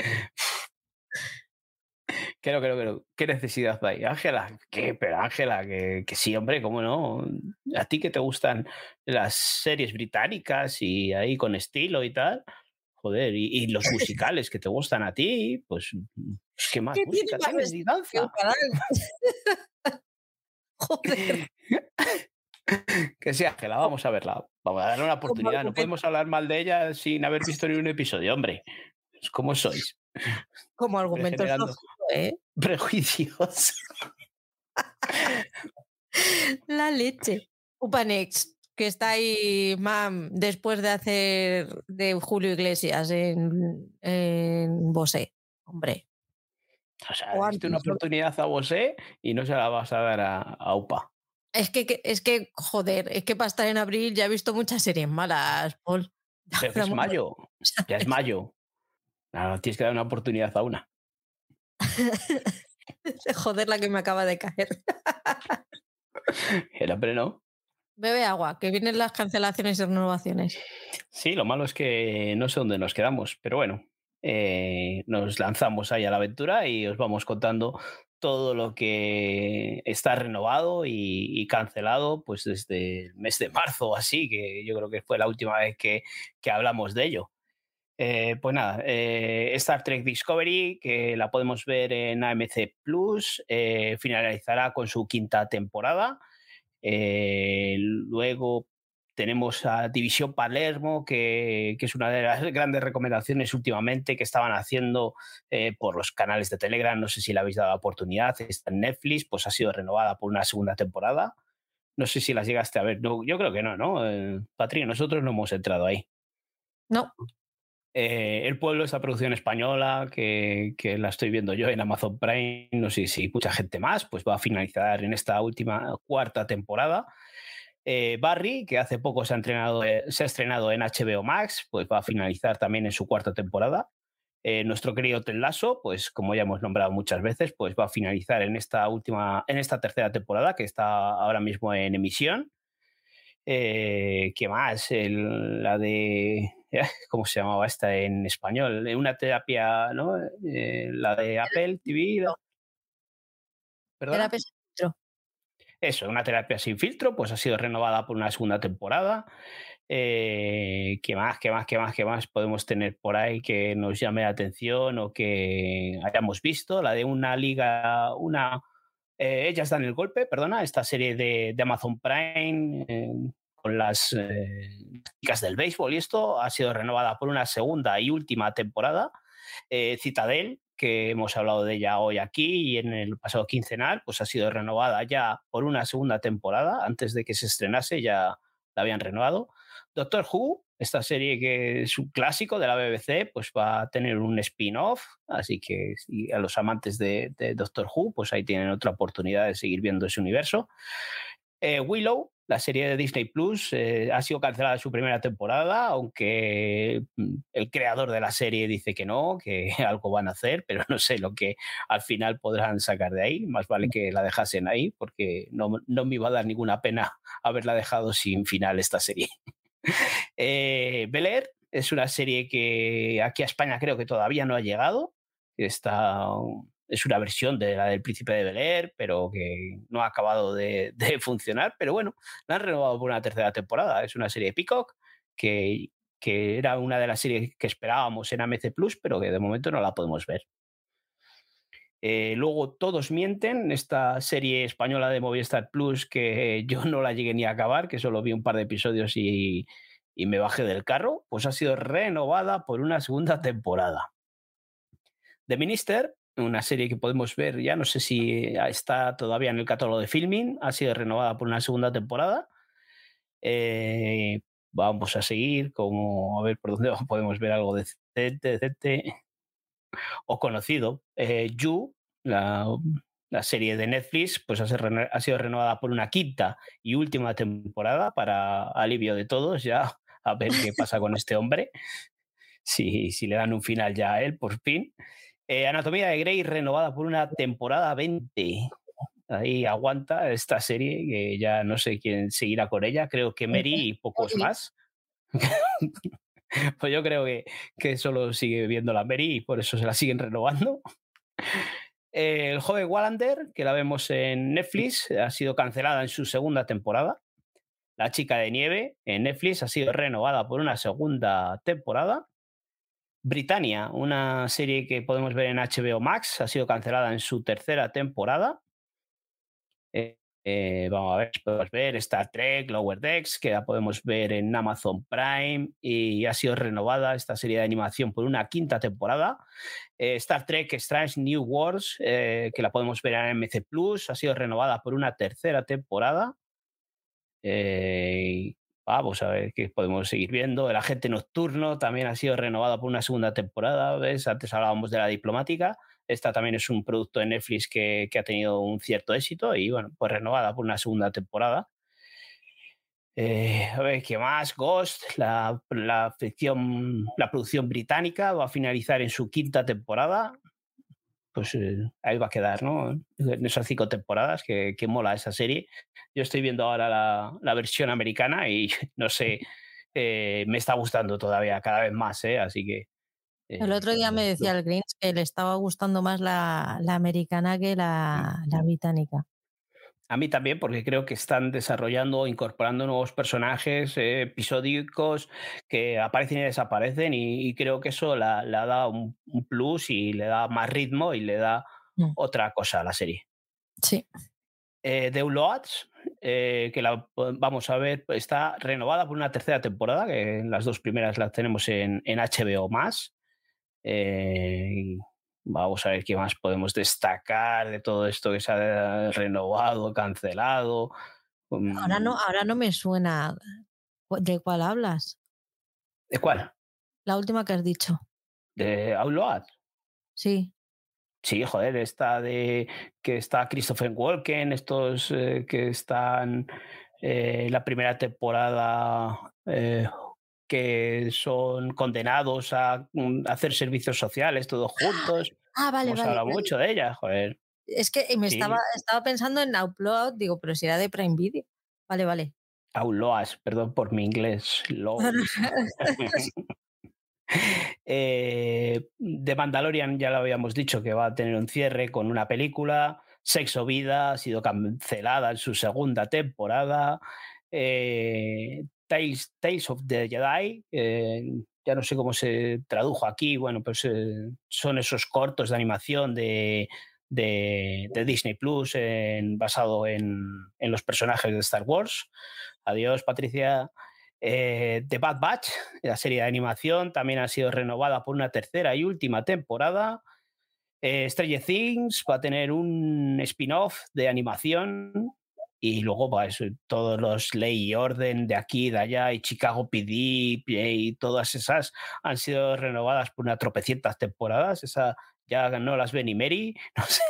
Que no, que no, que no. ¿Qué necesidad hay? Ángela, ¿qué? Pero Ángela, que, que, sí, hombre, ¿cómo no? A ti que te gustan las series británicas y ahí con estilo y tal. Joder, y, los musicales que te gustan a ti, pues, ¿qué más? Música tienes y danza. Joder. que sí, Ángela, vamos a verla. Vamos a darle una oportunidad. No podemos hablar mal de ella sin haber visto ni un episodio, hombre. ¿Cómo sois? Como argumento ¿eh? Prejuicios. La leche. Upanex, que está ahí, mam, después de hacer de Julio Iglesias en, en Bosé. Hombre, o sea, diste una oportunidad a Bosé y no se la vas a dar a, UPA. Es que, es que, joder, es que para estar en abril ya he visto muchas series malas, Paul. Pero es mayo, ya es mayo. Tienes que dar una oportunidad a una. joder, la que me acaba de caer. Era, pero no. Bebe agua, que vienen las cancelaciones y renovaciones. Sí, lo malo es que no sé dónde nos quedamos, pero bueno, eh, nos lanzamos ahí a la aventura y os vamos contando todo lo que está renovado y, cancelado pues desde el mes de marzo así, que yo creo que fue la última vez que, que hablamos de ello. Eh, pues nada, eh, Star Trek Discovery, que la podemos ver en AMC Plus, finalizará con su quinta temporada. luego tenemos a División Palermo, que, es una de las grandes recomendaciones últimamente que estaban haciendo eh, por los canales de Telegram. No sé si le habéis dado la oportunidad. Está en Netflix, pues ha sido renovada por una segunda temporada. No sé si las llegaste a ver. No, yo creo que no, ¿no? Eh, nosotros no hemos entrado ahí. No. Eh, el pueblo, esta producción española que, que, la estoy viendo yo en Amazon Prime, no sé si mucha gente más, pues va a finalizar en esta última cuarta temporada. Eh, Barry, que hace poco se ha, entrenado, eh, se ha estrenado en HBO Max, pues va a finalizar también en su cuarta temporada. Eh, nuestro querido Tenlaso, pues como ya hemos nombrado muchas veces, pues va a finalizar en esta última, en esta tercera temporada que está ahora mismo en emisión. Eh, ¿Qué más? la de. ¿Cómo se llamaba esta en español? Una terapia, ¿no? Eh, la de Apple TV. Terapia filtro. Eso, una terapia sin filtro, pues ha sido renovada por una segunda temporada. Eh, ¿Qué más, qué más, qué más, qué más podemos tener por ahí que nos llame la atención o que hayamos visto? La de una liga, una eh, ellas dan el golpe, perdona, esta serie de, Amazon Prime eh, con las eh, chicas del béisbol y esto ha sido renovada por una segunda y última temporada. Citadel, que hemos hablado de ella hoy aquí y en el pasado quincenal, pues ha sido renovada ya por una segunda temporada. Antes de que se estrenase ya la habían renovado. Doctor Who, esta serie que es un clásico de la BBC, pues va a tener un spin-off, así que a los amantes de, Doctor Who, pues ahí tienen otra oportunidad de seguir viendo ese universo. Eh, Willow, la serie de Disney Plus, eh, ha sido cancelada su primera temporada, aunque mm, el creador de la serie dice que no, que algo van a hacer, pero no sé lo que al final podrán sacar de ahí. Más vale que la dejasen ahí, porque no, no me iba a dar ninguna pena haberla dejado sin final esta serie. eh, Bel Air es una serie que aquí a España creo que todavía no ha llegado. Está, es una versión de la del Príncipe de Bel Air, pero que no ha acabado de, funcionar. Pero bueno, la han renovado por una tercera temporada. Es una serie de Peacock que, que era una de las series que esperábamos en AMC Plus, pero que de momento no la podemos ver. Eh, luego Todos Mienten, esta serie española de Movistar Plus que yo no la llegué ni a acabar, que solo vi un par de episodios y, me bajé del carro, pues ha sido renovada por una segunda temporada. The Minister, una serie que podemos ver, ya no sé si está todavía en el catálogo de filming, ha sido renovada por una segunda temporada. Eh, vamos a seguir, como a ver por dónde podemos ver algo decente, decente o conocido. Eh, you, la, serie de Netflix, pues ha, sido renovada por una quinta y última temporada para alivio de todos, ya a ver qué pasa con este hombre, si, si le dan un final ya a él, por fin. Eh, Anatomía de Grey renovada por una temporada 20. Ahí aguanta esta serie, que ya no sé quién seguirá con ella. Creo que Mary y pocos más. pues yo creo que, que solo sigue viendo la Mary y por eso se la siguen renovando. El joven Wallander, que la vemos en Netflix, ha sido cancelada en su segunda temporada. La chica de nieve en Netflix ha sido renovada por una segunda temporada. Britannia, una serie que podemos ver en HBO Max, ha sido cancelada en su tercera temporada. Eh, eh, vamos a ver, podemos ver Star Trek, Lower Decks, que la podemos ver en Amazon Prime y ha sido renovada esta serie de animación por una quinta temporada. Eh, Star Trek Strange New Worlds, que la podemos ver en MC Plus, ha sido renovada por una tercera temporada. Vamos a ver qué podemos seguir viendo. El agente nocturno también ha sido renovada por una segunda temporada. ¿ves? Antes hablábamos de la diplomática. Esta también es un producto de Netflix que, ha tenido un cierto éxito y, bueno, pues renovada por una segunda temporada. Eh, a ver, ¿qué más? Ghost, la, ficción, la producción británica, va a finalizar en su quinta temporada. Pues eh, ahí va a quedar, ¿no? En esas cinco temporadas, que, mola esa serie. Yo estoy viendo ahora la, versión americana y no sé, eh, me está gustando todavía cada vez más, ¿eh? Así que el otro día me decía el Greens que le estaba gustando más la, americana que la, británica. A mí también, porque creo que están desarrollando, incorporando nuevos personajes eh, episódicos que aparecen y desaparecen, y, creo que eso le da un, plus y le da más ritmo y le da mm. otra cosa a la serie. Sí. Eh, The Loads, eh, que la vamos a ver, está renovada por una tercera temporada, que las dos primeras las tenemos en, en HBO más. Eh, vamos a ver qué más podemos destacar de todo esto que se ha renovado, cancelado. Ahora no, mm. ahora no me suena. ¿De cuál hablas? ¿De cuál? La última que has dicho. ¿De Outlaw? Sí. Sí, joder, esta de que está Christopher Walken, estos eh, que están en eh, la primera temporada que son condenados a, mm, hacer servicios sociales todos juntos. Ah, vale, Hemos vale. hablado vale. mucho de ella, joder. Es que me Sí. estaba, estaba pensando en Upload, digo, pero si era de Prime Video. Vale, vale. Outlaws, perdón por mi inglés. Eh, The Mandalorian ya lo habíamos dicho que va a tener un cierre con una película. Sexo Vida ha sido cancelada en su segunda temporada. Eh, Tales, of the Jedi, eh, ya no sé cómo se tradujo aquí, bueno, pues eh, son esos cortos de animación de, Disney Plus en- basado en, en los personajes de Star Wars. Adiós, Patricia. Eh, The Bad Batch, la serie de animación, también ha sido renovada por una tercera y última temporada. Eh, Stranger Things va a tener un spin-off de animación y luego pues, todos los Ley y Orden de aquí, de allá y Chicago PD y todas esas han sido renovadas por unas tropecientas temporadas. Esa ya no las ni Mary, no sé.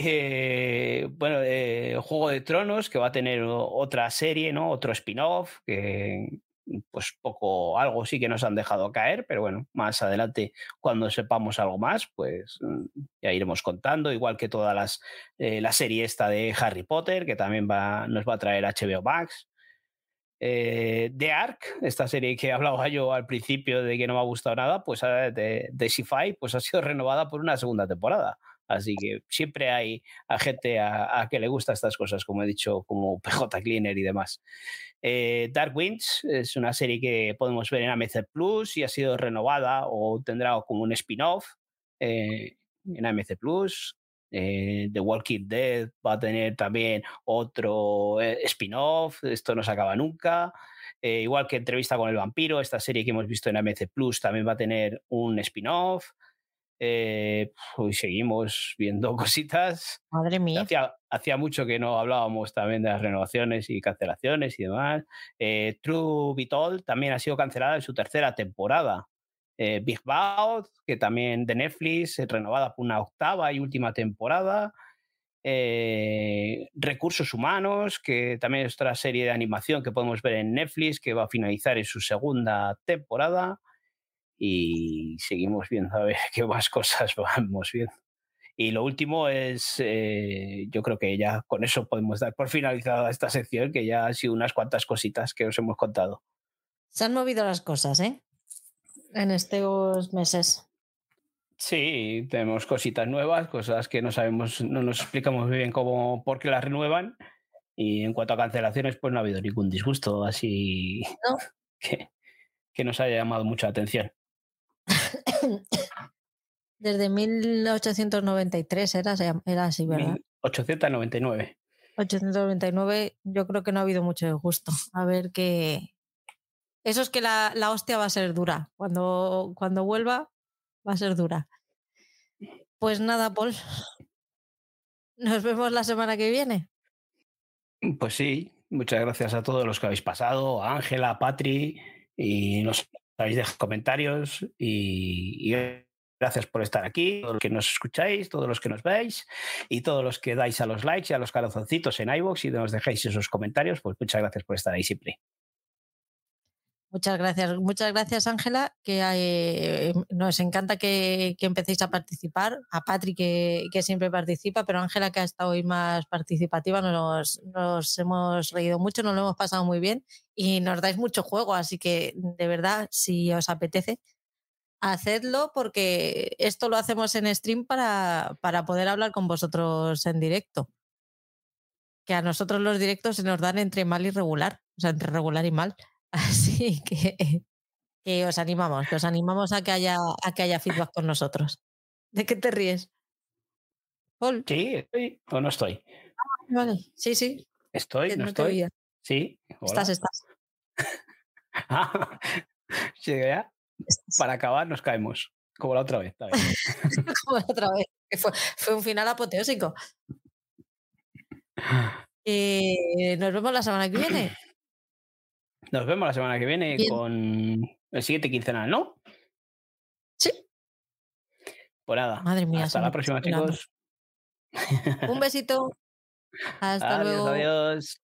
Eh, bueno, eh, Juego de Tronos, que va a tener otra serie, ¿no? Otro spin-off, que pues poco, algo sí que nos han dejado caer, pero bueno, más adelante, cuando sepamos algo más, pues mm, ya iremos contando, igual que todas las, eh, la serie esta de Harry Potter, que también va, nos va a traer HBO Max. Eh, The Ark, esta serie que hablaba yo al principio de que no me ha gustado nada, pues eh, de, de Sci-Fi, pues ha sido renovada por una segunda temporada. Así que siempre hay a gente a, a que le gusta estas cosas, como he dicho, como PJ Cleaner y demás. Eh, Dark Winds es una serie que podemos ver en AMC Plus y ha sido renovada o tendrá como un spin-off eh, en AMC Plus. Eh, The Walking Dead va a tener también otro eh, spin-off, esto no se acaba nunca. Eh, igual que Entrevista con el Vampiro, esta serie que hemos visto en AMC Plus también va a tener un spin-off. Eh, y seguimos viendo cositas. Madre mía. Hacía, hacía mucho que no hablábamos también de las renovaciones y cancelaciones y demás. Eh, True Be Told también ha sido cancelada en su tercera temporada. Eh, Big Mouth, que también de Netflix, eh, renovada por una octava y última temporada. Eh, Recursos Humanos, que también es otra serie de animación que podemos ver en Netflix, que va a finalizar en su segunda temporada. Y seguimos viendo a ver qué más cosas vamos viendo. Y lo último es, eh, yo creo que ya con eso podemos dar por finalizada esta sección, que ya han sido unas cuantas cositas que os hemos contado. Se han movido las cosas, ¿eh? En estos meses. Sí, tenemos cositas nuevas, cosas que no sabemos, no nos explicamos muy bien cómo, por qué las renuevan. Y en cuanto a cancelaciones, pues no ha habido ningún disgusto así No. que, que nos haya llamado mucha atención. Desde 1893 era, era así, ¿verdad? 1899. 899 yo creo que no ha habido mucho disgusto. A ver qué... Eso es que la, la hostia va a ser dura. Cuando, cuando vuelva va a ser dura. Pues nada, Paul. Nos vemos la semana que viene. Pues sí, muchas gracias a todos los que habéis pasado, a Ángela, a Patri, y nos habéis dejado comentarios y, gracias por estar aquí, todos los que nos escucháis, todos los que nos veis y todos los que dais a los likes y a los corazoncitos en iVoox y nos dejáis esos comentarios, pues muchas gracias por estar ahí siempre. Muchas gracias, muchas gracias Ángela, que eh, nos encanta que, que empecéis a participar, a Patri que, siempre participa, pero Ángela que ha estado hoy más participativa, nos, nos hemos reído mucho, nos lo hemos pasado muy bien y nos dais mucho juego, así que de verdad, si os apetece, hacedlo porque esto lo hacemos en stream para, para poder hablar con vosotros en directo. Que a nosotros los directos se nos dan entre mal y regular, o sea, entre regular y mal. Así que, que os animamos, que os animamos a que haya, a que haya feedback con nosotros. ¿De qué te ríes? Paul. Sí, estoy o no estoy. Vale, sí, sí. Estoy, que no, estoy. oía. Sí, hola. Estás, estás. Ah, sí, ya. Para acabar nos caemos, como la otra vez. Como otra vez. que Fue, fue un final apoteósico. Eh, nos vemos la semana que viene. Nos vemos la semana que viene Bien. con el siguiente quincenal, ¿no? Sí. Pues nada. Madre mía, Hasta la próxima, chicos. Un besito. Hasta adiós, luego. adiós.